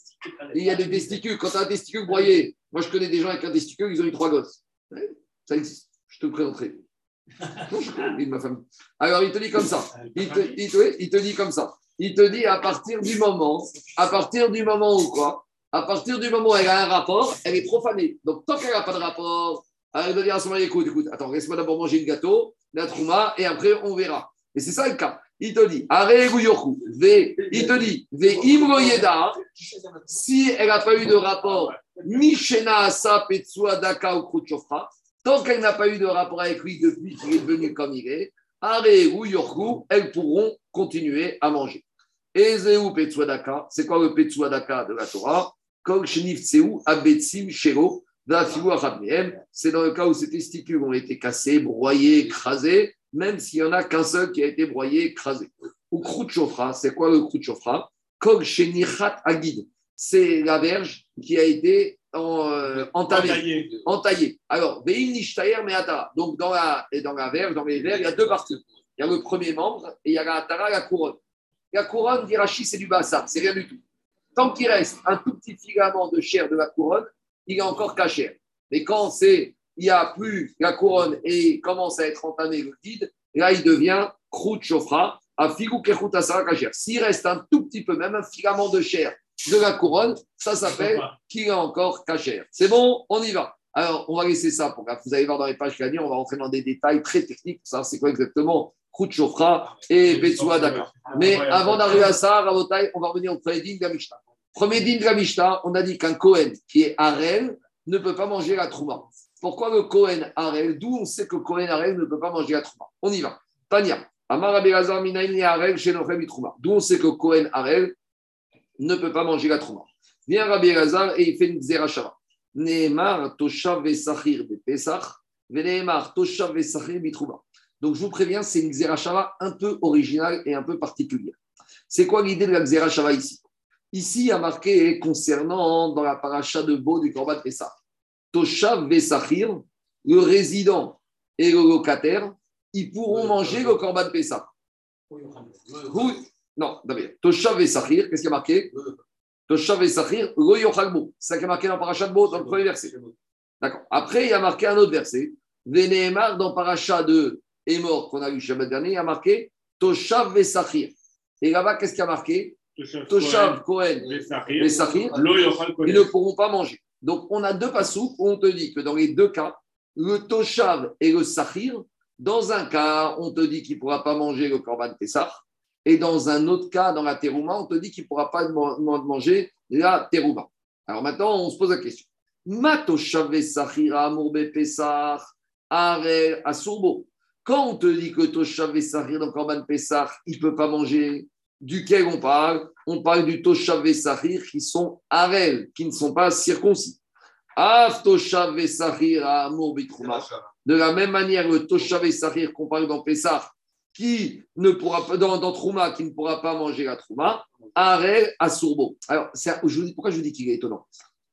il y a des testicules. Quand tu as un testicule broyé, moi je connais des gens avec un testicule, ils ont eu trois gosses. Ça existe. Je te le présenterai. Non, je connais une de ma famille. Alors il te dit comme ça. Il te, il te- il te dit comme ça. Il te dit à partir du moment, à partir du moment où quoi? À partir du moment où elle a un rapport, elle est profanée. Donc tant qu'elle n'a pas de rapport, elle va dire à son mari écoute, écoute, attends, laisse-moi d'abord manger le gâteau, la trouma, et après on verra. Et c'est ça le cas. Il te dit, Ve, il te dit, Ve Imro Yeda, si elle n'a pas eu de rapport, Mishena Asa Daka ou Tant qu'elle n'a pas eu de rapport avec lui depuis qu'il est devenu comme il est, elles pourront continuer à manger. Ezeu Petsuadaka, c'est quoi le Petsuadaka de la Torah? Kol Shenif Tseu Abetsim Shero, c'est dans le cas où ces testicules ont été cassés, broyés, écrasés, même s'il n'y en a qu'un seul qui a été broyé, écrasé. Ou Chofra, c'est quoi le Chofra Kol Shenichat Agid, c'est la verge qui a été en, euh, entamée, entaillée. Alors, Veim Nishtayer Meata. Donc, dans la, et dans la verge, dans les verres, il y a deux parties. Il y a le premier membre et il y a la Atara, la couronne. La couronne d'Irachi, c'est du bassa, c'est rien du tout. Tant qu'il reste un tout petit filament de chair de la couronne, il est encore caché. Mais quand c'est, il n'y a plus la couronne et commence à être entamé le guide, là, il devient croûte chauffra, à figou cacher. S'il reste un tout petit peu, même un filament de chair de la couronne, ça s'appelle qu'il est encore caché. C'est bon, on y va. Alors, on va laisser ça pour vous allez voir dans les pages qui on va rentrer dans des détails très techniques. Ça, c'est quoi exactement Chauffra et Betsua Dakar. Mais avant d'arriver à ça, on va revenir au premier din de la Mishnah. Premier din de la Mishnah, on a dit qu'un Cohen qui est Harel ne peut pas manger la Trouma. Pourquoi le Cohen Harel? D'où on sait que Cohen Harel ne peut pas manger la Trouma? On y va. Tania. Amar Harel chez. D'où on sait que Cohen Harel ne peut pas manger la Trouma. Vient Rabbi Elazar et il fait une Zerachava. Nehemar Toshav Vesachir de Pesach. Venehemar Toshav Vesachir Bitrouma. Donc je vous préviens, c'est une Xerashava un peu originale et un peu particulière. C'est quoi l'idée de la Xerashava ici? Ici, il y a marqué concernant dans la paracha de Beau du Korban Pessah. Toshav Vesachir, le résident et le locataire, ils pourront manger le Korban Pessah. Non, d'abord. Toshav Vesachir, qu'est-ce qui a marqué? Toshav Vesachir, yochalbo. C'est ça qui est marqué dans paracha de Beau, dans le premier verset. D'accord. Après, il y a marqué un autre verset. Vénémar, dans paracha de est mort qu'on a vu Shabbat dernier, il y a marqué Toshav Vesachir. Et là-bas, qu'est-ce qu'il y a marqué Toshav Kohen Vesachir. Ils ne pourront pas manger. Donc, on a deux passous où on te dit que dans les deux cas, le Toshav et le Sachir, dans un cas, on te dit qu'il ne pourra pas manger le Korban Pessah. Et dans un autre cas, dans la Terouma, on te dit qu'il ne pourra pas manger la Terouma. Alors maintenant, on se pose la question. Ma Toshav Vesachir Amourbe Pessah, Arel Asurbo. Quand on te dit que Toshav Sahir dans Korban Pessah, il ne peut pas manger, duquel on parle? On parle du Toshav Sahir qui sont Arel, qui ne sont pas circoncis. Af Toshav Sahir à Amour De la même manière, le Toshav Sahir qu'on parle dans Pessah, qui ne pourra pas, dans, dans Trouma, qui ne pourra pas manger la Trouma, Arel à Sourbo. Alors, je vous dis, pourquoi je vous dis qu'il est étonnant?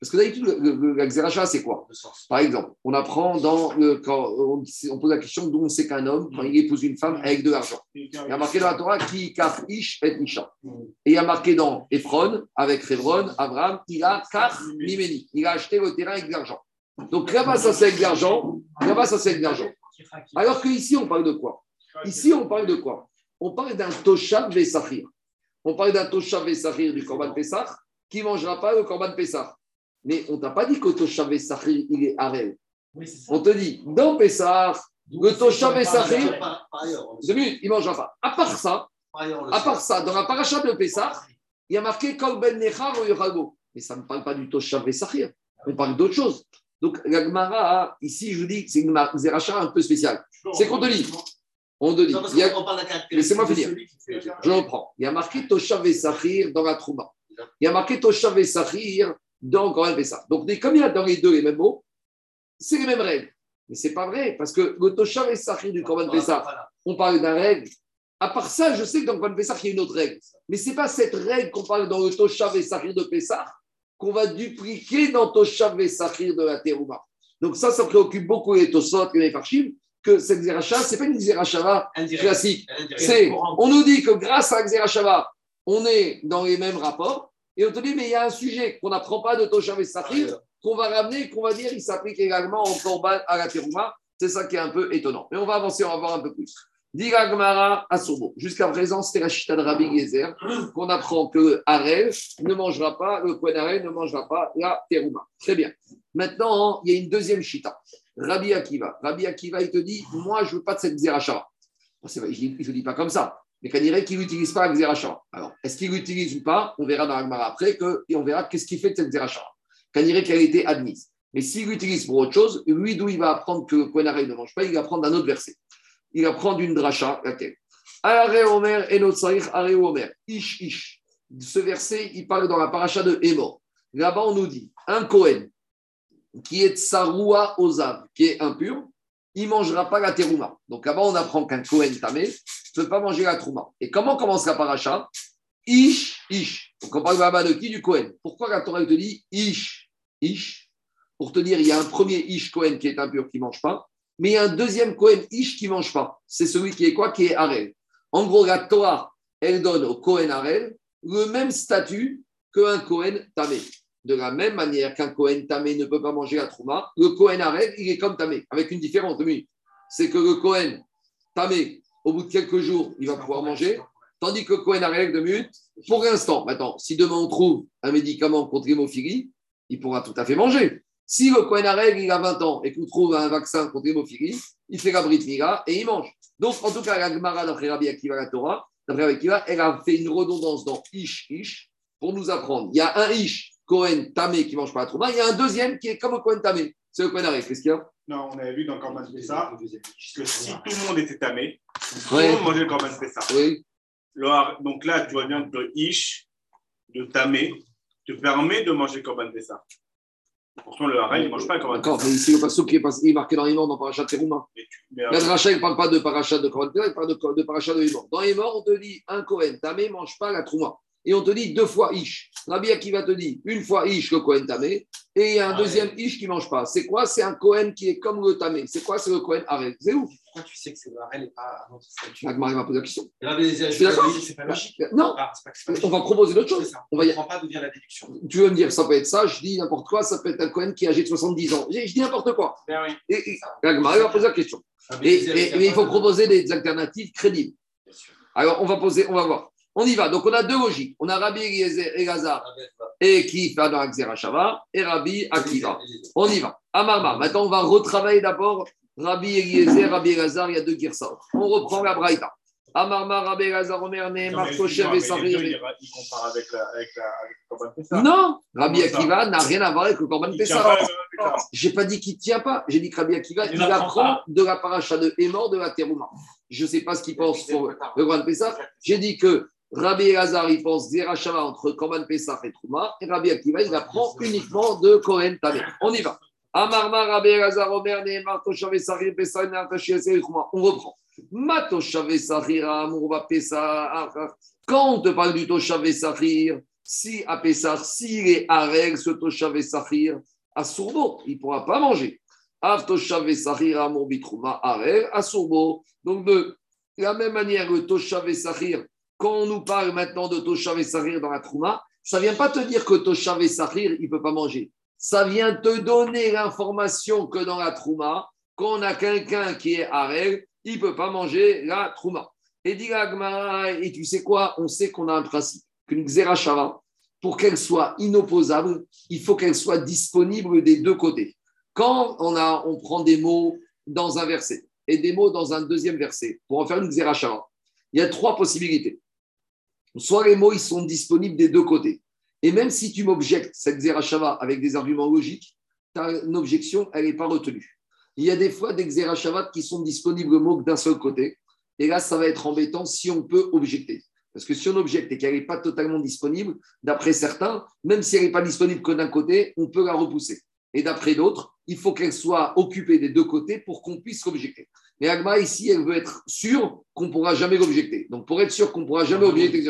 Parce que d'habitude, le, c'est quoi Par exemple, on apprend dans le. Quand on, pose la question d'où on sait qu'un homme, quand il épouse une femme avec de l'argent. Il y a marqué dans la Torah qui kar ish et nisha. Et il y a marqué dans Ephron, avec Hebron, Abraham, il a kar nimeni. Il a acheté le terrain avec de l'argent. Donc là-bas, ça c'est avec de l'argent. Là-bas, ça c'est avec de l'argent. Alors qu'ici, on parle de quoi Ici, on parle de quoi On parle d'un Toshav Vesachir. On parle d'un Toshav Vesachir du Korban Pessah qui ne mangera pas le Korban Pessah. Mais on t'a pas dit que Toshav Sahir, il est Arel. on te dit, dans Pessah, le Toshav Sahir, deux minutes, il ne mangera pas. À part ça, à part ça, dans la paracha de Pessah, il y a marqué Kol Ben Nechar ou Mais ça ne parle pas du Toshav Sahir. On parle d'autre chose. Donc, la Gemara, ici, je vous dis, c'est une Zeracha un peu spéciale. C'est qu'on te dit. On te dit. Laissez-moi finir. Je reprends. Il y a marqué Toshav Sahir dans la Trouma. Il y a marqué Toshav Sahir dans Korban Pessah. Donc, comme il y a dans les deux les mêmes mots, c'est les mêmes règles. Mais ce n'est pas vrai, parce que le Toshav et Sahir du Korban Pessah, on parle d'une règle. À part ça, je sais que dans le Korban Pessah, il y a une autre règle. Mais ce n'est pas cette règle qu'on parle dans le Toshav et Sahir de Pessah qu'on va dupliquer dans Toshav et Sahir de la Terouma. Donc ça, ça préoccupe beaucoup les Tosot et les Farshim, que cette Xerashava, ce n'est pas une Xerashava classique. C'est, on nous dit que grâce à Xerashava, on est dans les mêmes rapports, et on te dit, mais il y a un sujet qu'on n'apprend pas de Toshav et Sahir, qu'on va ramener, qu'on va dire, il s'applique également en Korban à la Terouma. C'est ça qui est un peu étonnant. Mais on va avancer, on va voir un peu plus. Diga Gmara Asobo. Jusqu'à présent, c'était la chita de Rabbi Gezer, qu'on apprend que Arel ne mangera pas, le Arel ne mangera pas la Terouma. Très bien. Maintenant, il y a une deuxième chita. Rabbi Akiva. Rabbi Akiva, il te dit, moi, je ne veux pas de cette Zerachara. Je ne dis pas comme ça mais qu'on dirait qu'il n'utilise pas la Xerachara. Alors, est-ce qu'il l'utilise ou pas On verra dans l'Agmara après que, et on verra qu'est-ce qu'il fait de cette. Qu'on dirait qu'elle a été admise. Mais s'il l'utilise pour autre chose, lui, d'où il va apprendre que le Kohen Arel ne mange pas, il va prendre un autre verset. Il va prendre une dracha, laquelle? Are Omer et Are Omer. Ish, ish. Ce verset, il parle dans la paracha de Hémor. Là-bas, on nous dit un Kohen qui est Tsaroua Ozav, qui est impur, il ne mangera pas la terouma. Donc là-bas, on apprend qu'un Kohen tamé ne peut pas manger la trouma. Et comment commence la paracha? Ish, ish. On parle là-bas de qui? Du Kohen. Pourquoi la Torah te dit ish, ish? Pour te dire, il y a un premier ish Kohen qui est impur, qui ne mange pas, mais il y a un deuxième Kohen ish qui ne mange pas. C'est celui qui est quoi? Qui est Harel. En gros, la Torah, elle donne au Kohen Harel le même statut qu'un Kohen tamé. De la même manière qu'un Kohen tamé ne peut pas manger la trouma, le Kohen Harel, il est comme tamé, avec une différence. C'est que le Kohen tamé, au bout de quelques jours, il va pouvoir manger, tandis que le Kohen Harel de minutes, pour l'instant, maintenant, si demain on trouve un médicament contre l'hémophilie, il pourra tout à fait manger. Si le Kohen Harel, il a 20 ans et qu'on trouve un vaccin contre l'hémophilie, il fait la brite et il mange. Donc, en tout cas, la Gemara, d'après Rabbi Akiva, la Torah, d'après Rabbi Akiva, elle a fait une redondance dans Ish, Ish, pour nous apprendre. Il y a un Ish Cohen Tamé qui ne mange pas la trouma. Il y a un deuxième qui est comme un Cohen Tamé. C'est le Cohen Aré. Qu'est-ce qu'il y a? Non, on avait vu dans Corban Pessa que si tout le monde était Tamé, tout le monde mangeait le Corban Pessa. Oui. Donc là, tu vois bien que Ish, de Tamé, te permet de manger le Corban Pessa. Pourtant, le Haray, il ne mange pas le Corban D'accord, mais ici, le passo qui est, passé, il est marqué dans les morts dans Parachat Terouma. La Dracha, il ne parle pas de Parachat de Corban Pessa, il parle de, de Parachat de les morts. Dans les morts, on te dit un Cohen Tamé ne mange pas la Trouma et on te dit deux fois Ish. Rabbi Akiva te dit une fois Ish le Kohen Tamé, et il y a un ah deuxième Ish qui ne mange pas. C'est quoi? C'est un Kohen qui est comme le Tamé. C'est quoi? C'est le Kohen Arel. C'est où Pourquoi tu sais que c'est le Arel et pas un autre statut? Agmar m'a posé la question. C'est pas logique. Non, ah, pas, pas on va proposer d'autres choses. On va y... comprend pas d'où vient la déduction. Tu veux me dire, ça peut être ça, je dis n'importe quoi, ça peut être un Kohen qui est âgé de 70 ans. Je, dis n'importe quoi. Ben oui. Et, Agmar va poser la question. Et, mais il faut proposer des alternatives crédibles. Alors, on va poser, on va voir. On y va. Donc, on a deux logiques. On a Rabbi Eliezer et qui fait dans Shava et Rabbi Akiva. On y va. Amama. Maintenant, on va retravailler d'abord Rabbi Eliezer, Rabbi Elazar. Il y a deux Girsa. On reprend la Braïta. Amarma, Rabbi Elazar, Omer, Nehemar, Toshev et Sarir. Il compare avec, le Corban Pessah. Non, Rabbi Akiva n'a rien à voir avec le Corban Pessah. Je n'ai pas dit qu'il ne tient pas. J'ai dit que Rabbi Akiva, il, apprend de la paracha de Hémor de la Terouma. Je ne sais pas ce qu'il pense pour le Corban Pessah. J'ai dit que Rabbi Elazar, il pense Zerachava entre Korban Pesach et Trouma. Et Rabbi Akiva, il apprend uniquement de Kohen Tamé. On y va. Amarma, Rabbi Elazar, Omer, Nehemar, Toshave, Sahir, Pesach, et Trouma. On reprend. Matoshave, Sahir, Amourva, Pesach. Quand on te parle du Toshave, Sahir, si à Pesach, s'il est à règle, ce Toshave, Sahir, à Sourbo, il ne pourra pas manger. Av Toshave, Sahir, Amour, Bitrouma, à règle, à Sourbo. Donc, de la même manière, le Toshave, Sahir, quand on nous parle maintenant de Toshav et Sahir dans la Trouma, ça ne vient pas te dire que Toshav et Sahir, il peut pas manger. Ça vient te donner l'information que dans la Trouma, quand on a quelqu'un qui est Harel, il peut pas manger la Trouma. Et dit et tu sais quoi On sait qu'on a un principe, qu'une Xerashava, pour qu'elle soit inopposable, il faut qu'elle soit disponible des deux côtés. Quand on prend des mots dans un verset et des mots dans un deuxième verset, pour en faire une Xerashava, il y a trois possibilités. Soit les mots, ils sont disponibles des deux côtés. Et même si tu m'objectes cette Xerashava avec des arguments logiques, ta objection, elle n'est pas retenue. Il y a des fois des Xerashavat qui sont disponibles mot d'un seul côté. Et là, ça va être embêtant si on peut objecter. Parce que si on objecte et qu'elle n'est pas totalement disponible, d'après certains, même si elle n'est pas disponible que d'un côté, on peut la repousser. Et d'après d'autres, il faut qu'elle soit occupée des deux côtés pour qu'on puisse l'objecter. Mais Agma, ici, elle veut être sûre qu'on ne pourra jamais l'objecter. Donc, pour être sûr qu'on ne pourra jamais objecter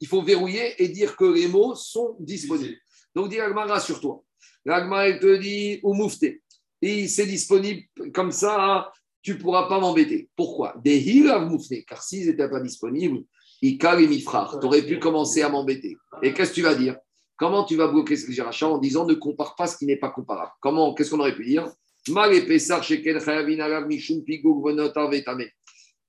il faut verrouiller et dire que les mots sont disponibles. Donc, dit Agma, rassure-toi. L'Agma, elle te dit, ou moufté. Et c'est disponible comme ça, tu ne pourras pas m'embêter. Pourquoi? Des hilav moufté. Car s'ils n'étaient pas disponibles, calent et Tu aurais pu commencer à m'embêter. Et qu'est-ce que tu vas dire? Comment tu vas bloquer ce Gérachat en disant ne compare pas ce qui n'est pas comparable? Comment Qu'est-ce qu'on aurait pu dire?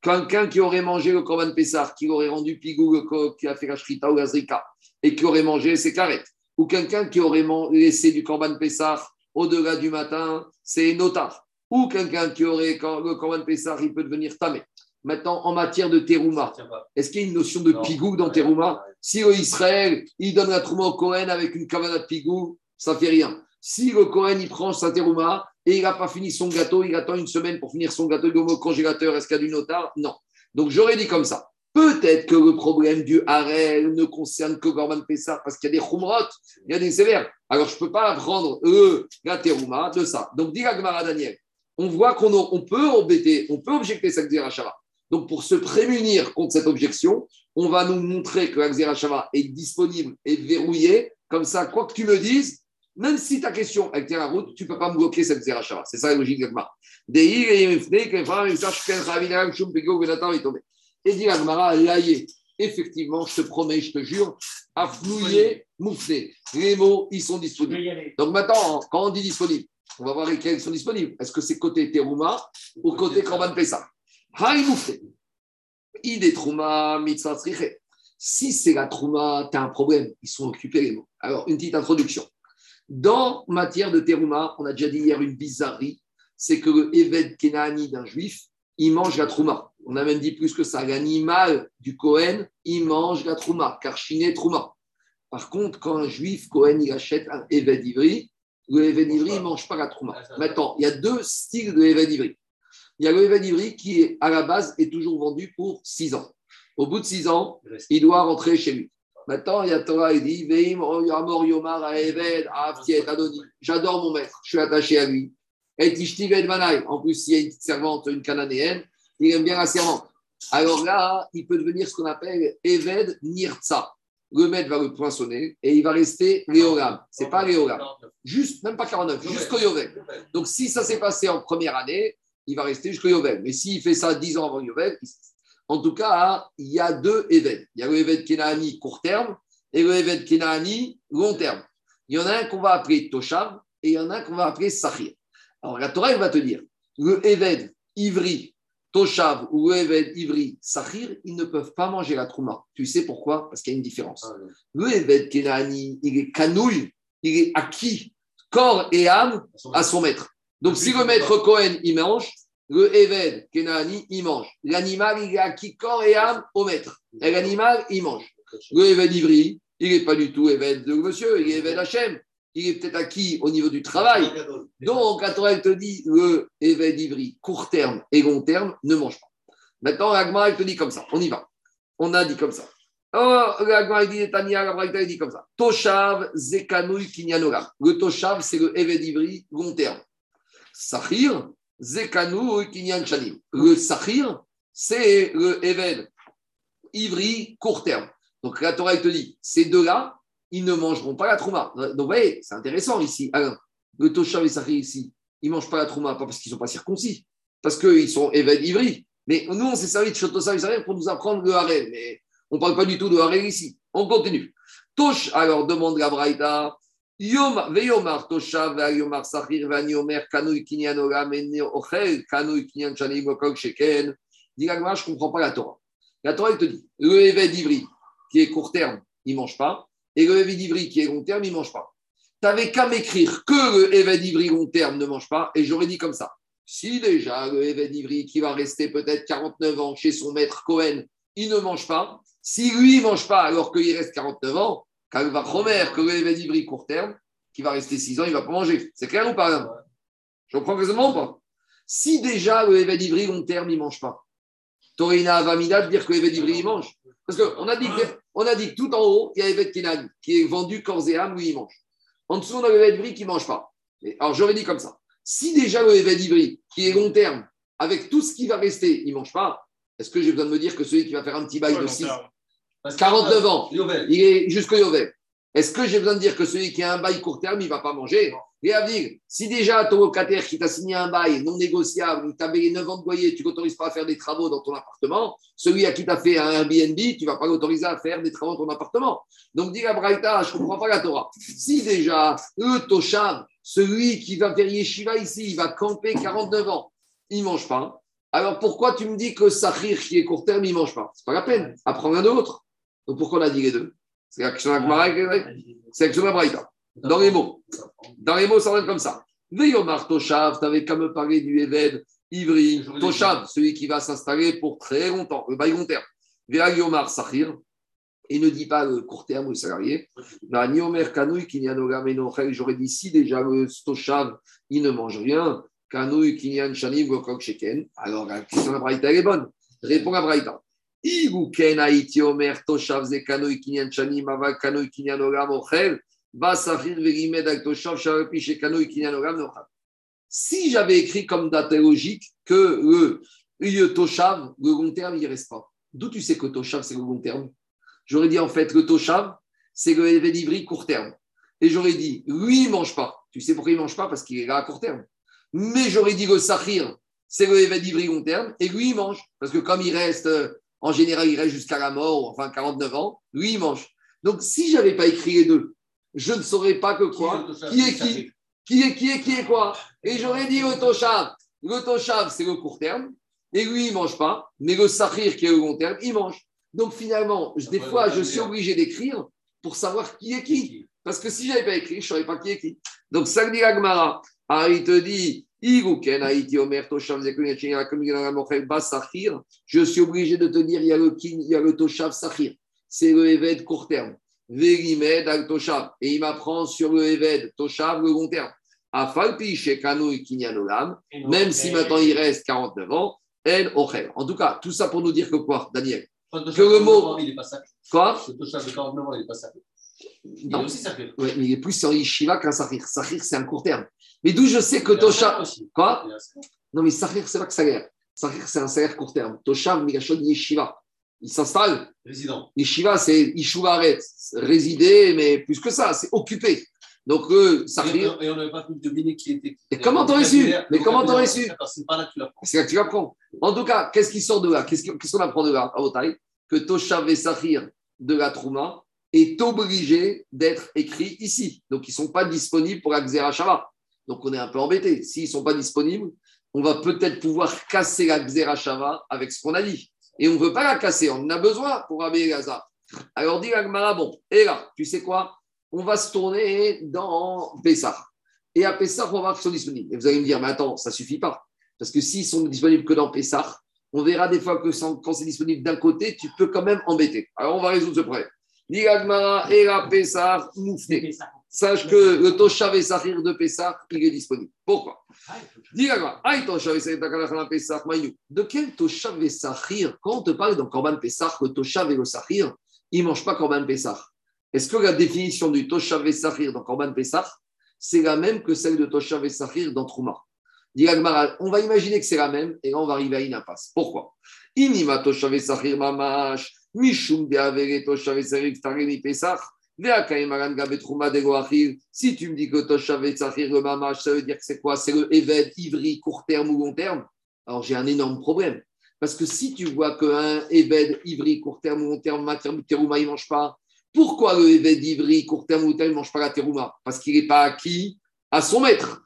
Quelqu'un qui aurait mangé le Korban Pessar, qui aurait rendu Pigou, qui a fait la Shrita ou la Zrika, et qui aurait mangé ses carettes. Ou quelqu'un qui aurait laissé du Korban Pessar au-delà du matin, c'est notar. Ou quelqu'un qui aurait, le Korban Pessar, il peut devenir tamé. Maintenant, en matière de terouma, est-ce qu'il y a une notion de pigou dans terouma Si au Israël, il donne la trouma au Kohen avec une cavana de pigou, ça fait rien. Si le Cohen, il prend sa terouma et il n'a pas fini son gâteau, il attend une semaine pour finir son gâteau, il au congélateur, est-ce qu'il y a du notar Non. Donc j'aurais dit comme ça. Peut-être que le problème du harel ne concerne que Gorban Pessah parce qu'il y a des khumrot, il y a des sévères. Alors je ne peux pas prendre eux, la terouma de ça. Donc dit Gemara Daniel, on voit qu'on on peut embêter, on peut objecter cette Xerashava. Donc pour se prémunir contre cette objection, on va nous montrer que la Xerashava est disponible et verrouillée. Comme ça, quoi que tu me dises, même si ta question elle tient la route, tu ne peux pas me bloquer cette Xerashava. C'est ça la logique d'Agmara. Et dit Agmara, laïe, effectivement, je te promets, je te jure, afflouillé, mouflé. Les mots, ils sont disponibles. Donc maintenant, quand on dit disponible, on va voir lesquels sont disponibles. Est-ce que c'est côté Teruma ou côté Korban Haï mouflé. Ide Trouma, mitzvah Si c'est la Trouma, tu as un problème. Ils sont occupés les mots. Alors, une petite introduction. Dans matière de Teruma, on a déjà dit hier une bizarrerie c'est que le Eved Kenani d'un juif, il mange la Trouma. On a même dit plus que ça. L'animal du Kohen, il mange la Trouma, car chiné Trouma. Par contre, quand un juif Kohen, il achète un Eved Ivri, le Eved Ivri, il ne mange pas la Trouma. Maintenant, il y a deux styles de Eved Ivri. Il y a le Eved Ivri qui, est, à la base, est toujours vendu pour 6 ans. Au bout de 6 ans, il doit rentrer chez lui. Maintenant, il y a Torah, il dit J'adore mon maître, je suis attaché à lui. Et En plus, s'il y a une servante, une cananéenne, il aime bien la servante. Alors là, il peut devenir ce qu'on appelle Eved Nirtza. Le maître va le poinçonner et il va rester Léolam. Ce n'est pas Léolam. Juste, même pas 49, jusqu'au Yovel. Donc si ça s'est passé en première année, il va rester jusqu'au Yovel. Mais s'il fait ça 10 ans avant Yovel, en tout cas, il y a deux Eved. Il y a le Eved Kenaani court terme et le Eved Kenaani long terme. Il y en a un qu'on va appeler Toshav et il y en a un qu'on va appeler Sahir. Alors la Torah, elle va te dire, le Eved Ivri, Toshav ou le Eved Ivri, Sahir, ils ne peuvent pas manger la Trouma. Tu sais pourquoi? Parce qu'il y a une différence. Ah, Le Eved Kenani, il est canouille, il est acquis, corps et âme, à son maître. Donc si le maître Cohen, il mange, le Eved Kenani, il mange. L'animal, il est acquis corps et âme au maître. Et l'animal, il mange. Le Eved Ivri, il n'est pas du tout Eved de monsieur, il est Eved Hachem il est peut-être acquis au niveau du travail. Donc, Torah, elle te dit le Eved Ivri, court terme et long terme, ne mange pas. Maintenant, l'Agma, elle te dit comme ça. On y va. On a dit comme ça. Oh, l'Agma, elle dit, Tania, la elle dit comme ça. Toshav, Zekanouy, Kinyanoram. Le Toshav, c'est le Eved Ivri, long terme. Sahir, Zekanouy, Kinyan. Le Sahir, c'est le Eved Ivri, court terme. Donc, la Torah, te dit, ces deux-là, ils ne mangeront pas la trouma. Donc, vous voyez, c'est intéressant ici. Le Toshav et Sahir ici, ils ne mangent pas la trouma, pas parce qu'ils ne sont pas circoncis, parce qu'ils sont évadivris. Mais nous, on s'est servi de Shotosav et Sahir pour nous apprendre le harem. Mais on ne parle pas du tout de harem ici. On continue. Tosh, alors, demande la Braïta. Yom, veyomar veyomar sahir, kanui kinyan ochel, kanui kinyan sheken. Je ne comprends pas la Torah. La Torah, elle te dit, le évêque d'Ivry, qui est court terme, il ne mange pas. Et le Eved Ivri qui est long terme, il ne mange pas. Tu n'avais qu'à m'écrire que le Eved Ivri long terme ne mange pas, et j'aurais dit comme ça. Si déjà le Eved Ivri qui va rester peut-être 49 ans chez son maître Cohen, il ne mange pas, si lui ne mange pas alors qu'il reste 49 ans, quand il va promettre que le Eved Ivri court terme, qui va rester 6 ans, il ne va pas manger. C'est clair ou pas Je comprends raisonnement ou pas Si déjà le Eved Ivri long terme, il ne mange pas, une avamida dire que le Eved Ivri, il mange? Parce qu'on a dit que on a dit que tout en haut, il y a Kenan qui est vendu corps et âme, oui, il mange. En dessous, on a le qui ne mange pas. alors, j'aurais dit comme ça. Si déjà le Ivri, qui est long terme, avec tout ce qui va rester, il ne mange pas, est-ce que j'ai besoin de me dire que celui qui va faire un petit bail de 6, 49 ans, il est jusqu'au Yovel Est-ce que j'ai besoin de dire que celui qui a un bail court terme, il ne va pas manger et à dire, si déjà ton locataire qui t'a signé un bail non négociable, il t'a payé 9 ans de loyer, tu ne l'autorises pas à faire des travaux dans ton appartement, celui à qui tu as fait un Airbnb, tu ne vas pas l'autoriser à faire des travaux dans ton appartement. Donc, dis à Braïta, je ne comprends pas la Torah. Si déjà, le Toshav, celui qui va faire Yeshiva ici, il va camper 49 ans, il ne mange pas. Alors pourquoi tu me dis que Sahir, qui est court terme, il ne mange pas? C'est pas la peine. Apprends un autre. Donc pourquoi on a dit les deux? C'est l'action C'est l'action Braïta. Dans les mots. Dans les mots, ça va être comme ça. Veyomar Toshav, tu n'avais qu'à me parler du Eved, Ivri, Toshav, celui qui va s'installer pour très longtemps, le bail long terme. Veyomar Sahir, et ne dit pas le court terme ou le salarié. J'aurais dit si déjà le Stoshav, il ne mange rien, Kanouy, Kinyan Shanim, Gokok Sheken, alors la question de la Braïta, elle est bonne. Réponds à Braïta. Si j'avais écrit comme date logique que le, Toshav, le long terme, il ne reste pas. D'où tu sais que Toshav, c'est le long terme? J'aurais dit en fait le Toshav, c'est le Eved Ivri court terme. Et j'aurais dit, lui, il ne mange pas. Tu sais pourquoi il ne mange pas? Parce qu'il est là à court terme. Mais j'aurais dit le Sahir, c'est le Eved Ivri long terme. Et lui, il mange. Parce que comme il reste, euh, en général, il reste jusqu'à la mort, enfin 49 ans, lui, il mange. Donc si je n'avais pas écrit les deux, je ne saurais pas que quoi Qui est qui Qui? Est qui est qui est quoi? Et j'aurais dit le Toshav. Le Toshav, c'est le court terme. Et lui, il ne mange pas. Mais le Sahir, qui est le long terme, il mange. Donc finalement, des fois, je suis obligé d'écrire pour savoir qui est qui. Parce que si je n'avais pas écrit, je ne saurais pas qui est qui. Donc dit Agmara. Ah, il te dit, Je suis obligé de te dire, il y a le, kin- il y a le Toshav Sahir. C'est le Eved court terme. Al Toshav. Et il m'apprend sur le Eved Toshav, le long terme. Afalpi, Shekanoui, Kinyanolam. Même si maintenant il reste 49 ans, El Ochel. En tout cas, tout ça pour nous dire que quoi, Daniel? Que le mot-. Quoi? Le Toshav de 49 ans, il n'est pas sacré. Il est Non. aussi. Ouais, mais il est plus sur Yeshiva qu'un Sahir. Sahir, c'est un court terme. Mais d'où je sais que est Toshav. Quoi est. Non, mais Sahir, c'est pas que salaire. Sahir, c'est un salaire court terme. Toshav, Migashon, Yeshiva. Il s'installe. Résident. Yeshiva, c'est Yishuvaret. Résider, mais plus que ça, c'est occupé. Donc, euh, Sahir, Et on n'avait pas pu deviner qui était. qui. Et comment t'aurais su Mais comment t'aurais su C'est pas là que tu l'apprends. c'est là que tu apprends. En tout cas, qu'est-ce qui sort de là? Qu'est-ce que- qu'est-ce qu'on apprend de là, à Que Toshav et Sahir de la Trouma est obligé d'être écrit ici. Donc, ils ne sont pas disponibles pour la Xera Shava. Donc, on est un peu embêté. S'ils ne sont pas disponibles, on va peut-être pouvoir casser la Xera avec ce qu'on a dit. Et on ne veut pas la casser, on en a besoin pour Rabbi Gaza. Alors, dit Agmara, bon, et là, tu sais quoi? On va se tourner dans Pessah. Et à Pessah, on va voir qu'ils sont disponibles. Et vous allez me dire, mais attends, ça ne suffit pas. Parce que s'ils sont disponibles que dans Pessah, on verra des fois que quand c'est disponible d'un côté, tu peux quand même embêter. Alors, on va résoudre ce problème. Sache que le Toshav et Sahir de Pessah, il est disponible. Pourquoi? De quel Toshav et Sahir Quand on te parle dans Korban Pessah, le Toshav et le Sahir, ils ne mangent pas Korban Pessah. Est-ce que la définition du Toshav et Sahir dans Korban Pessah, c'est la même que celle de Toshav et Sahir dans Trouma? On va imaginer que c'est la même, et là on va arriver à une impasse. Pourquoi? Inima Toshav et Sahir Mamash, Si tu me dis que Toshav le Mamash, ça veut dire que c'est quoi? C'est le Eved, Ivri, court terme ou long terme? Alors j'ai un énorme problème. Parce que si tu vois qu'un Eved, Ivri, court terme ou long terme, terouma, il ne mange pas, pourquoi le Eved, Ivri, court terme ou long terme, ne mange pas la terouma Parce qu'il n'est pas acquis à son maître.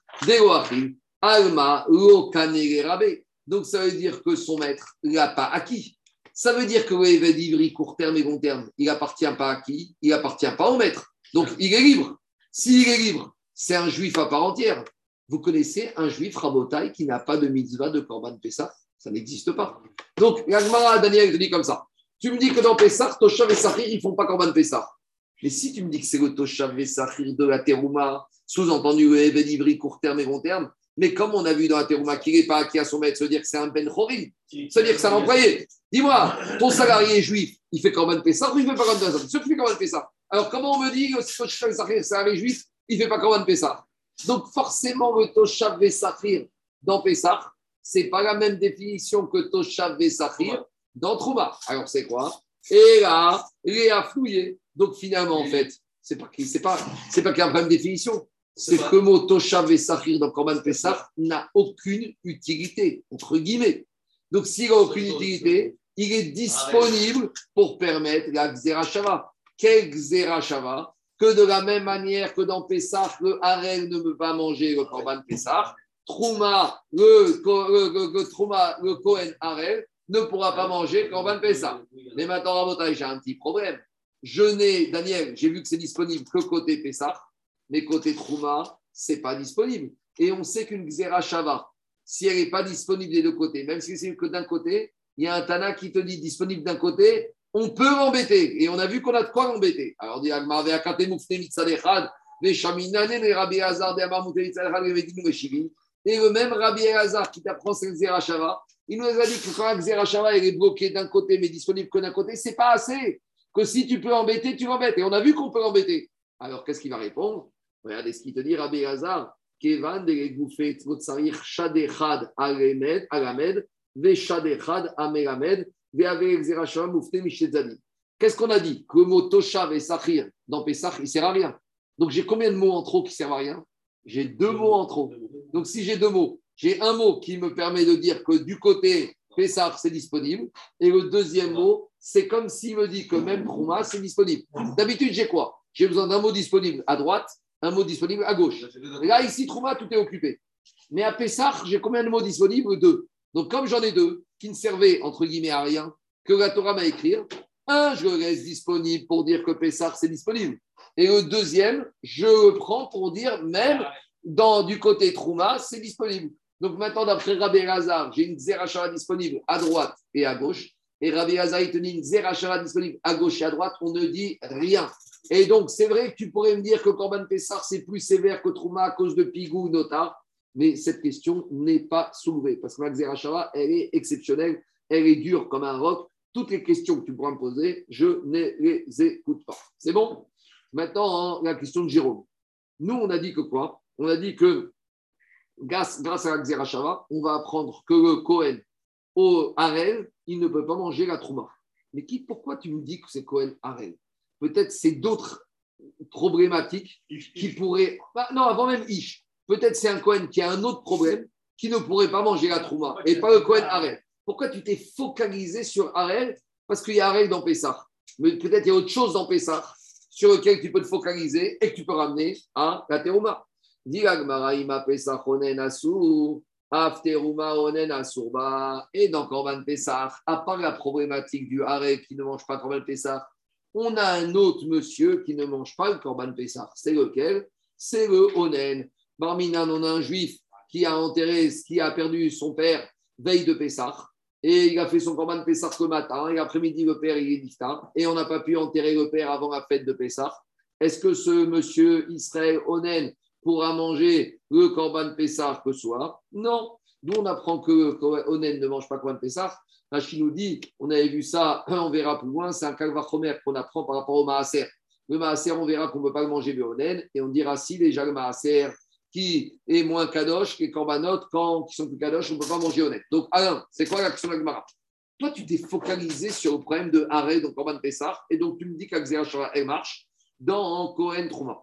Alma. Donc ça veut dire que son maître ne l'a pas acquis. Ça veut dire que le Eved, Ivri, court terme et long terme, il appartient pas à qui? Il appartient pas au maître. Donc il est libre. S'il est libre, c'est un juif à part entière. Vous connaissez un juif rabotaï qui n'a pas de mitzvah de Korban Pessah Ça n'existe pas. Donc, l'Agmara, Daniel, te dit comme ça. Tu me dis que dans Pessah, Toshav et Sahir, ils font pas Korban Pessah. Mais si tu me dis que c'est le Toshav et Sahir de la Terouma, sous-entendu le Eved Ivri court terme et long terme, mais comme on a vu dans la Terouma qu'il n'est pas acquis à son maître, veut dire que c'est un Ben Chorim, ça veut dire que c'est un employé. Dis-moi, ton salarié juif, il fait Korban Pessah ou il ne fait pas Korban Pessah? Ceux qui font Pessah. Alors, comment on me dit que c'est un juif, il ne fait pas Korban Pessah? Donc, forcément, le Toshav et Sahir dans Pessah, ce n'est pas la même définition que Toshav et Sahir dans Trouma. Alors, c'est quoi? Et là, Léa fouillé. Donc, finalement, en fait, c'est pas c'est pas, c'est pas qu'il y a un problème de définition. C'est que le mot Toshav et Sahir dans Korban Pessah n'a aucune utilité, entre guillemets. Donc, s'il n'a aucune utilité, il est disponible pour permettre la Xerashava. Quelle Xerashava Que de la même manière que dans Pessah, le Harel ne peut pas manger le Korban Pessah, Trouma, le, le, le, le Trouma, le Kohen Harel ne pourra pas manger Korban Pessah. Mais maintenant, Rabotai, j'ai un petit problème. Je n'ai, Daniel, j'ai vu que c'est disponible que côté Pessah, mais côté Trouma, c'est pas disponible. Et on sait qu'une Xerashava, si elle n'est pas disponible des deux côtés, même si c'est que d'un côté, il y a un Tana qui te dit disponible d'un côté on peut l'embêter. Et on a vu qu'on a de quoi l'embêter. Alors, on dit Agmar. Et le même Rabbi Hazar qui t'apprend c'est le Zerachava, il nous a dit que quand Zerachava est bloqué d'un côté mais disponible que d'un côté, c'est pas assez. Que si tu peux embêter, tu l'embêtes. Et on a vu qu'on peut l'embêter. Alors, qu'est-ce qu'il va répondre? Regardez ce qu'il te dit, Rabbi Hazar. Kevan de Gouffet, Tzotsarich, Shadechad, Alamed, Alamed, Veshadechad, Amelamed, Qu'est-ce qu'on a dit? Que le mot Toshav et Sachir dans Pessah, il ne sert à rien. Donc j'ai combien de mots en trop qui ne servent à rien? J'ai deux mots en trop. Donc si j'ai deux mots, j'ai un mot qui me permet de dire que du côté Pessah, c'est disponible. Et le deuxième mot, c'est comme s'il me dit que même Trouma, c'est disponible. D'habitude, j'ai quoi? J'ai besoin d'un mot disponible à droite, un mot disponible à gauche. Là, ici, Trouma, tout est occupé. Mais à Pessah, j'ai combien de mots disponibles? Deux. Donc comme j'en ai deux, qui ne servaient entre guillemets à rien, que la Torah m'a écrit, un, je le laisse disponible pour dire que Pessah, c'est disponible. Et le deuxième, je le prends pour dire même dans, du côté Trouma, c'est disponible. Donc maintenant, d'après Rabbi Lazar, j'ai une Zerachara disponible à droite et à gauche. Et Rabbi Lazar, il tenait une Zerachara disponible à gauche et à droite. On ne dit rien. Et donc, c'est vrai que tu pourrais me dire que Corban Pessar, c'est plus sévère que Trouma à cause de Pigou ou Notar. Mais cette question n'est pas soulevée parce que la Zerachara, elle est exceptionnelle. Elle est dure comme un roc. Toutes les questions que tu pourras me poser, je ne les écoute pas. C'est bon? Maintenant, la question de Jérôme. Nous, on a dit que quoi? On a dit que grâce, à la Xerashava, on va apprendre que le Cohen au Harel, il ne peut pas manger la Trouma. Mais qui, pourquoi tu me dis que c'est Cohen Harel? Peut-être c'est d'autres problématiques qui pourraient. Bah, non, avant même Ish. Peut-être c'est un Cohen qui a un autre problème qui ne pourrait pas manger la Trouma et pas le Cohen Harel. Pourquoi tu t'es focalisé sur Harel? Parce qu'il y a Harel dans Pessah. Mais peut-être il y a autre chose dans Pessah sur lequel tu peux te focaliser et que tu peux ramener à la Terouma. Et dans Corban Pessah, à part la problématique du Harel qui ne mange pas Corban Pessah, on a un autre monsieur qui ne mange pas le Corban Pessah. C'est lequel? C'est le Onen. Barminan, on a un juif qui a enterré, qui a perdu son père veille de Pessah. Et il a fait son corban Pessah le matin. Et l'après-midi, le père, il est distant. Et on n'a pas pu enterrer le père avant la fête de Pessah. Est-ce que ce monsieur Israël Onen pourra manger le corban Pessah que soir? Non. D'où on apprend que Onen ne mange pas corban Pessah. Rachid nous dit, on avait vu ça, on verra plus loin, c'est un kalvachomer qu'on apprend par rapport au maaser. Le maaser, on verra qu'on ne peut pas le manger le Onen. Et on dira si déjà le maaser qui est moins kadosh que korbanot, quand qui sont plus kadosh, on ne peut pas manger honnête. Donc, Alain, c'est quoi l'action de Gemara? Toi, tu t'es focalisé sur le problème de arrêt, donc Korban Pessah, et donc tu me dis qu'Axera elle marche dans Kohen Trouma.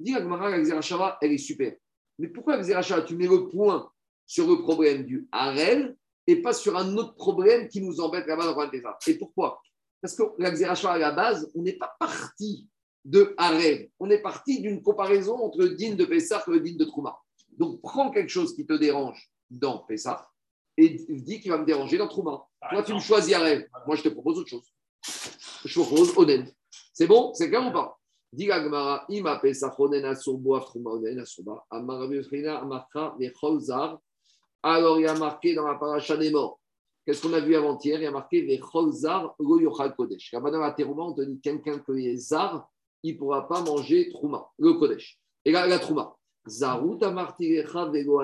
Dis la l'Axera elle est super. Mais pourquoi Axera tu mets le point sur le problème du Harel et pas sur un autre problème qui nous embête là-bas dans Pessah Et pourquoi? Parce que l'Axera à la base, on n'est pas parti de Harem. On est parti d'une comparaison entre le din de Pessah et le din de Trouma. Donc, prends quelque chose qui te dérange dans Pessah et dis qu'il va me déranger dans Trouma. Toi, tu me choisis Harem. Moi, je te propose autre chose. Je te propose Onen. C'est bon? C'est clair ou pas? Dis Gmara, ima Pessah Onen Asurbo Trouma Onen Asurba, Amaravifrina Amarka Vecholzar. Alors, il y a marqué dans la paracha des morts. Qu'est-ce qu'on a vu avant-hier? Il y a marqué Vecholzar Lo Yochal Kodesh. Quand a on te dit quelqu'un qui est zar, il ne pourra pas manger Trouma, le Kodesh. Et là, la Trouma. Zarut vego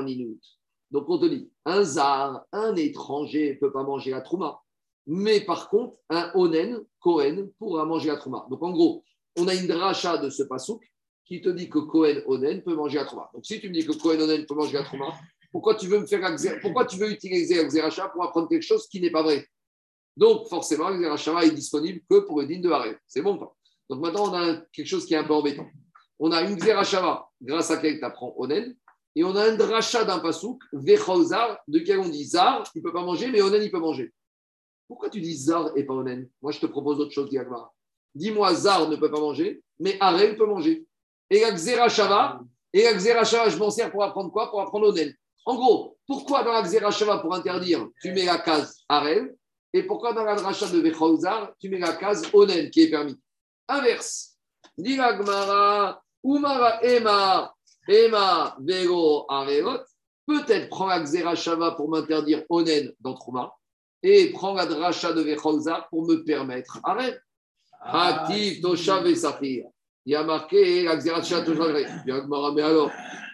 Donc on te dit, un Zar, un étranger ne peut pas manger la Trouma. Mais par contre, un Onen, Kohen, pourra manger la Trouma. Donc en gros, on a une dracha de ce pasouk qui te dit que Kohen Onen peut manger la Trouma. Donc si tu me dis que Kohen Onen peut manger la Trouma, pourquoi tu veux me faire pourquoi tu veux utiliser la pour apprendre quelque chose qui n'est pas vrai? Donc forcément, la est disponible que pour le din de Harel. C'est bon donc maintenant, on a quelque chose qui est un peu embêtant. On a une Xerashava, grâce à laquelle tu apprends Onen, et on a un dracha d'un pasouk, Vechozar, de quel on dit Zar, il ne peut pas manger, mais Onen, il peut manger. Pourquoi tu dis Zar et pas Onen? Moi, je te propose autre chose, Diagmar. Dis-moi, Zar ne peut pas manger, mais Arel peut manger. Et la Xerashava, et je m'en sers pour apprendre quoi? Pour apprendre Onen. En gros, pourquoi dans la Xerashava, pour interdire, tu mets la case Arel, et pourquoi dans la dracha de Vechozar, tu mets la case Onen, qui est permis? Inverse. Diragmara, Umara Ema, Ema, Vego, Arevot. Peut-être prend la Shava pour m'interdire Onen dans Trouma. et prends la dracha de Vecholzar pour me permettre. Arrête. Ah, Hatif, Toshav et Safir. Il y a marqué Toshav. Bien, Gemara, Mais alors,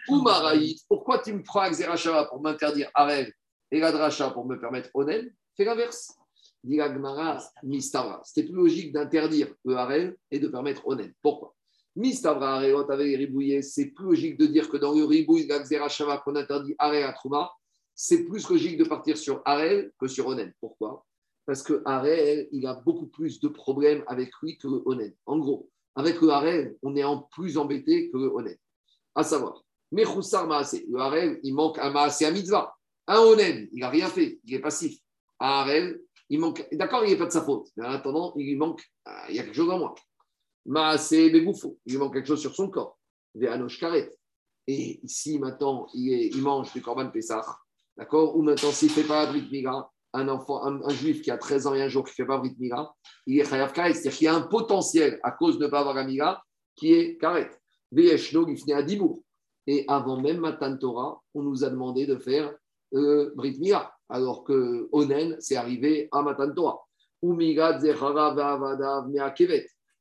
Oumaraït, pourquoi tu me prends la Xerachava pour m'interdire Arel et la dracha pour me permettre Onen Fais l'inverse. Dit la Gemara, Mistavra. C'était plus logique d'interdire le Harel et de permettre Onen. Pourquoi? Mistavra Harelot avec les ribouillés, c'est plus logique de dire que dans le ribouille Xerachava qu'on interdit Harel à Trouma, c'est plus logique de partir sur Harel que sur Onen. Pourquoi? Parce que Harel, il a beaucoup plus de problèmes avec lui que Onen. En gros, avec le Harel, on est en plus embêté que le Onen. À savoir, Mechoussar Maasé, le Harel, il manque un Maasé à Mitzvah. Un Onen, il n'a rien fait, il est passif. Un Harel, il manque. D'accord, il n'est pas de sa faute. Mais en attendant, il manque. euh, il y a quelque chose en moi. Maasé Begoufo, il manque quelque chose sur son corps. Véanosh Karet. Et ici, maintenant, il, est- mange du Corban Pessah. D'accord Ou maintenant, s'il ne fait pas la Brit un enfant, un, un juif qui a 13 ans et un jour qui ne fait pas Brit Mila, il est Chayav Karet. C'est-à-dire qu'il y a un potentiel à cause de ne pas avoir la Mila qui est Karet. À Dibourg. Et avant même Matan Torah, on nous a demandé de faire euh, Brit alors que Onen, c'est arrivé à Matan Torah.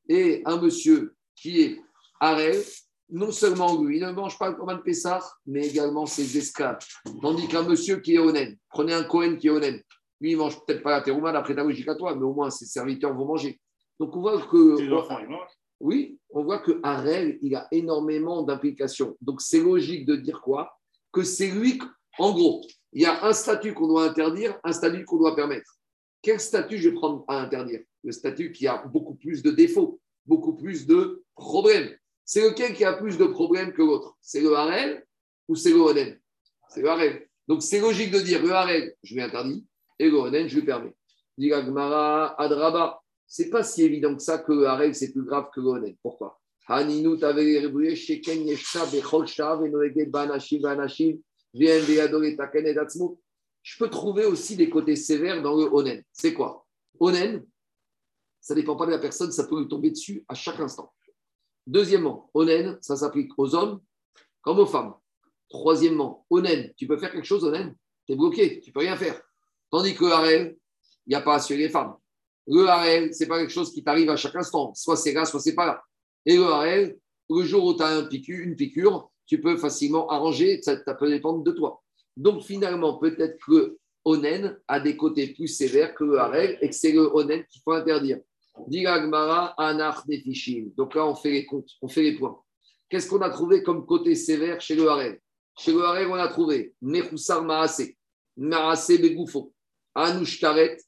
Et un monsieur qui est Arel, non seulement lui, il ne mange pas le Corban Pessah, mais également ses esclaves. Tandis qu'un monsieur qui est Onen, prenez un Cohen qui est Onen, lui, il ne mange peut-être pas la terouma d'après ta logique à toi, mais au moins ses serviteurs vont manger. Donc on voit que. Tes enfants, ils mangent. Oui, on voit que Harel, il a énormément d'implications. Donc c'est logique de dire quoi? Que c'est lui, en gros, il y a un statut qu'on doit interdire, un statut qu'on doit permettre. Quel statut je vais prendre à interdire? Le statut qui a beaucoup plus de défauts, beaucoup plus de problèmes. C'est lequel qui a plus de problèmes que l'autre? C'est le Harel ou c'est le Onen C'est le Harel. Donc c'est logique de dire le Harel, je lui interdis, et le Onen, je lui permets. Dit la Gemara, Adraba, c'est pas si évident que ça que c'est plus grave que le Onen. Pourquoi? Haninu Taken. Je peux trouver aussi des côtés sévères dans le Onen. C'est quoi? Onen, ça dépend pas de la personne, ça peut lui tomber dessus à chaque instant. Deuxièmement, Onen, ça s'applique aux hommes comme aux femmes. Troisièmement, Onen, tu peux faire quelque chose, Onen Tu es bloqué, tu peux rien faire. Tandis que le il n'y a pas à les femmes. Le Harel, ce n'est pas quelque chose qui t'arrive à chaque instant. Soit c'est là, soit c'est pas là. Et le Harel, le jour où tu as une piqûre, tu peux facilement arranger, ça, ça peut dépendre de toi. Donc finalement, peut-être que Onen a des côtés plus sévères que le et que c'est le Onen qu'il faut interdire. Donc là, on fait les comptes, on fait les points. Qu'est-ce qu'on a trouvé comme côté sévère chez le Harel? Chez le Harel, on a trouvé Maase, Maase Begoufo, Anouch Karet,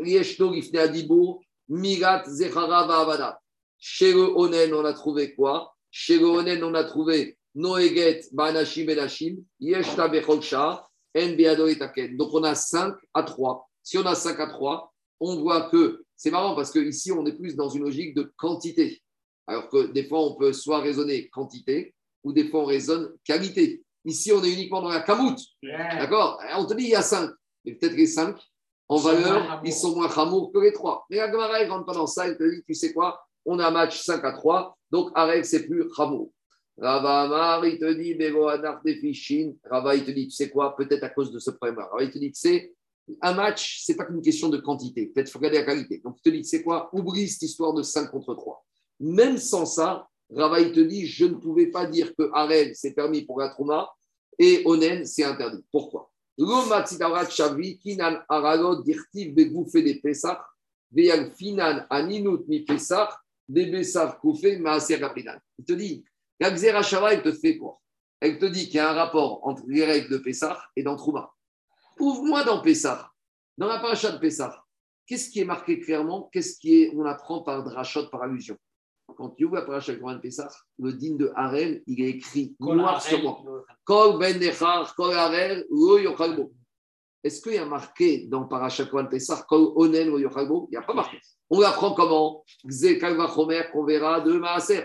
Rieshno Gifne Adibour, Mirat Zechara Vavada. Chez le Onen, on a trouvé quoi? Chez le Onen, on a trouvé Noeget Banashim Benashim, Yeshta Becholcha, En Beado et Taken. Donc on a 5 à 3. Si on a 5 à 3, on voit que c'est marrant parce qu'ici, on est plus dans une logique de quantité. Alors que des fois, on peut soit raisonner quantité ou des fois, on raisonne qualité. Ici, on est uniquement dans la kamout. D'accord? On te dit, il y a 5. Et peut-être les 5, en valeur, ils sont moins hamour que les 3. Mais la Gemara, elle rentre pas dans ça. Elle te dit, tu sais quoi On a un match 5 à 3. Donc, arrête, c'est plus hamour. Rava Amar, il te dit. Rava, il te dit, tu sais quoi Peut-être à cause de ce problème-là. Rava, il te dit, tu sais, un match, c'est pas qu'une question de quantité. Peut-être qu'il faut regarder la qualité. Donc, il te dit, tu sais quoi Oublie cette histoire de 5 contre 3. Même sans ça, Rava, il te dit, je ne pouvais pas dire que Harel, c'est permis pour la Trouma et Onen, c'est interdit. Pourquoi? Il te dit, la Xera Shava, elle te fait quoi? Te dit qu'il y a un rapport entre les règles de Pessah et dans Trouma. Ouvre-moi dans Pessah, dans la paracha de Pessah. Qu'est-ce qui est marqué clairement? Qu'est-ce qui est, on apprend par drachot, par allusion? Quand tu ouvres la paracha de Pessah, le digne de Harel, il est écrit noir sur blanc. Kol ben nechar, kol harel, lo yochalbo. Est-ce qu'il y a marqué dans Parashat Kohan Pessah, kol onen lo yochalbo Il n'y a pas marqué. On l'apprend comment Gze kalvachomer qu'on verra de Maaser.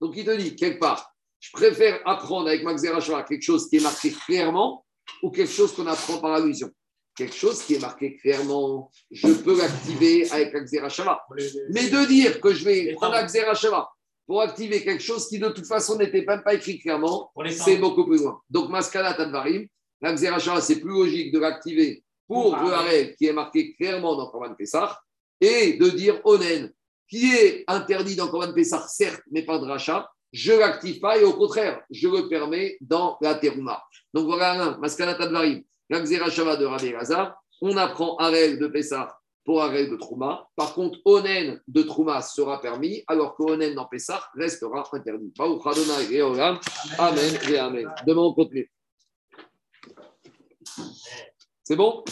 Donc il te dit, quelque part, je préfère apprendre avec Max Zerachava quelque chose qui est marqué clairement ou quelque chose qu'on apprend par allusion. Quelque chose qui est marqué clairement, je peux l'activer avec la Xerashava. Mais de dire que je vais prendre la Xerashava pour activer quelque chose qui de toute façon n'était même pas écrit clairement, c'est beaucoup plus loin. Donc, Maskana Tadvarim, la Xerashava, c'est plus logique de l'activer pour le Harel qui est marqué clairement dans Korban Pessah et de dire Onen qui est interdit dans Korban Pessah, certes, mais pas de rachat, je ne l'active pas et au contraire, je le permets dans la terouma. Donc voilà un, Maskanata Dvarim, la Xerashava de Rabbi Lazar, on apprend Harel de Pessah pour Harel de Trouma. Par contre, Onen de Trouma sera permis, alors qu'Onen dans Pessah restera interdit. Amen et Amen. Demain, on continue. C'est bon?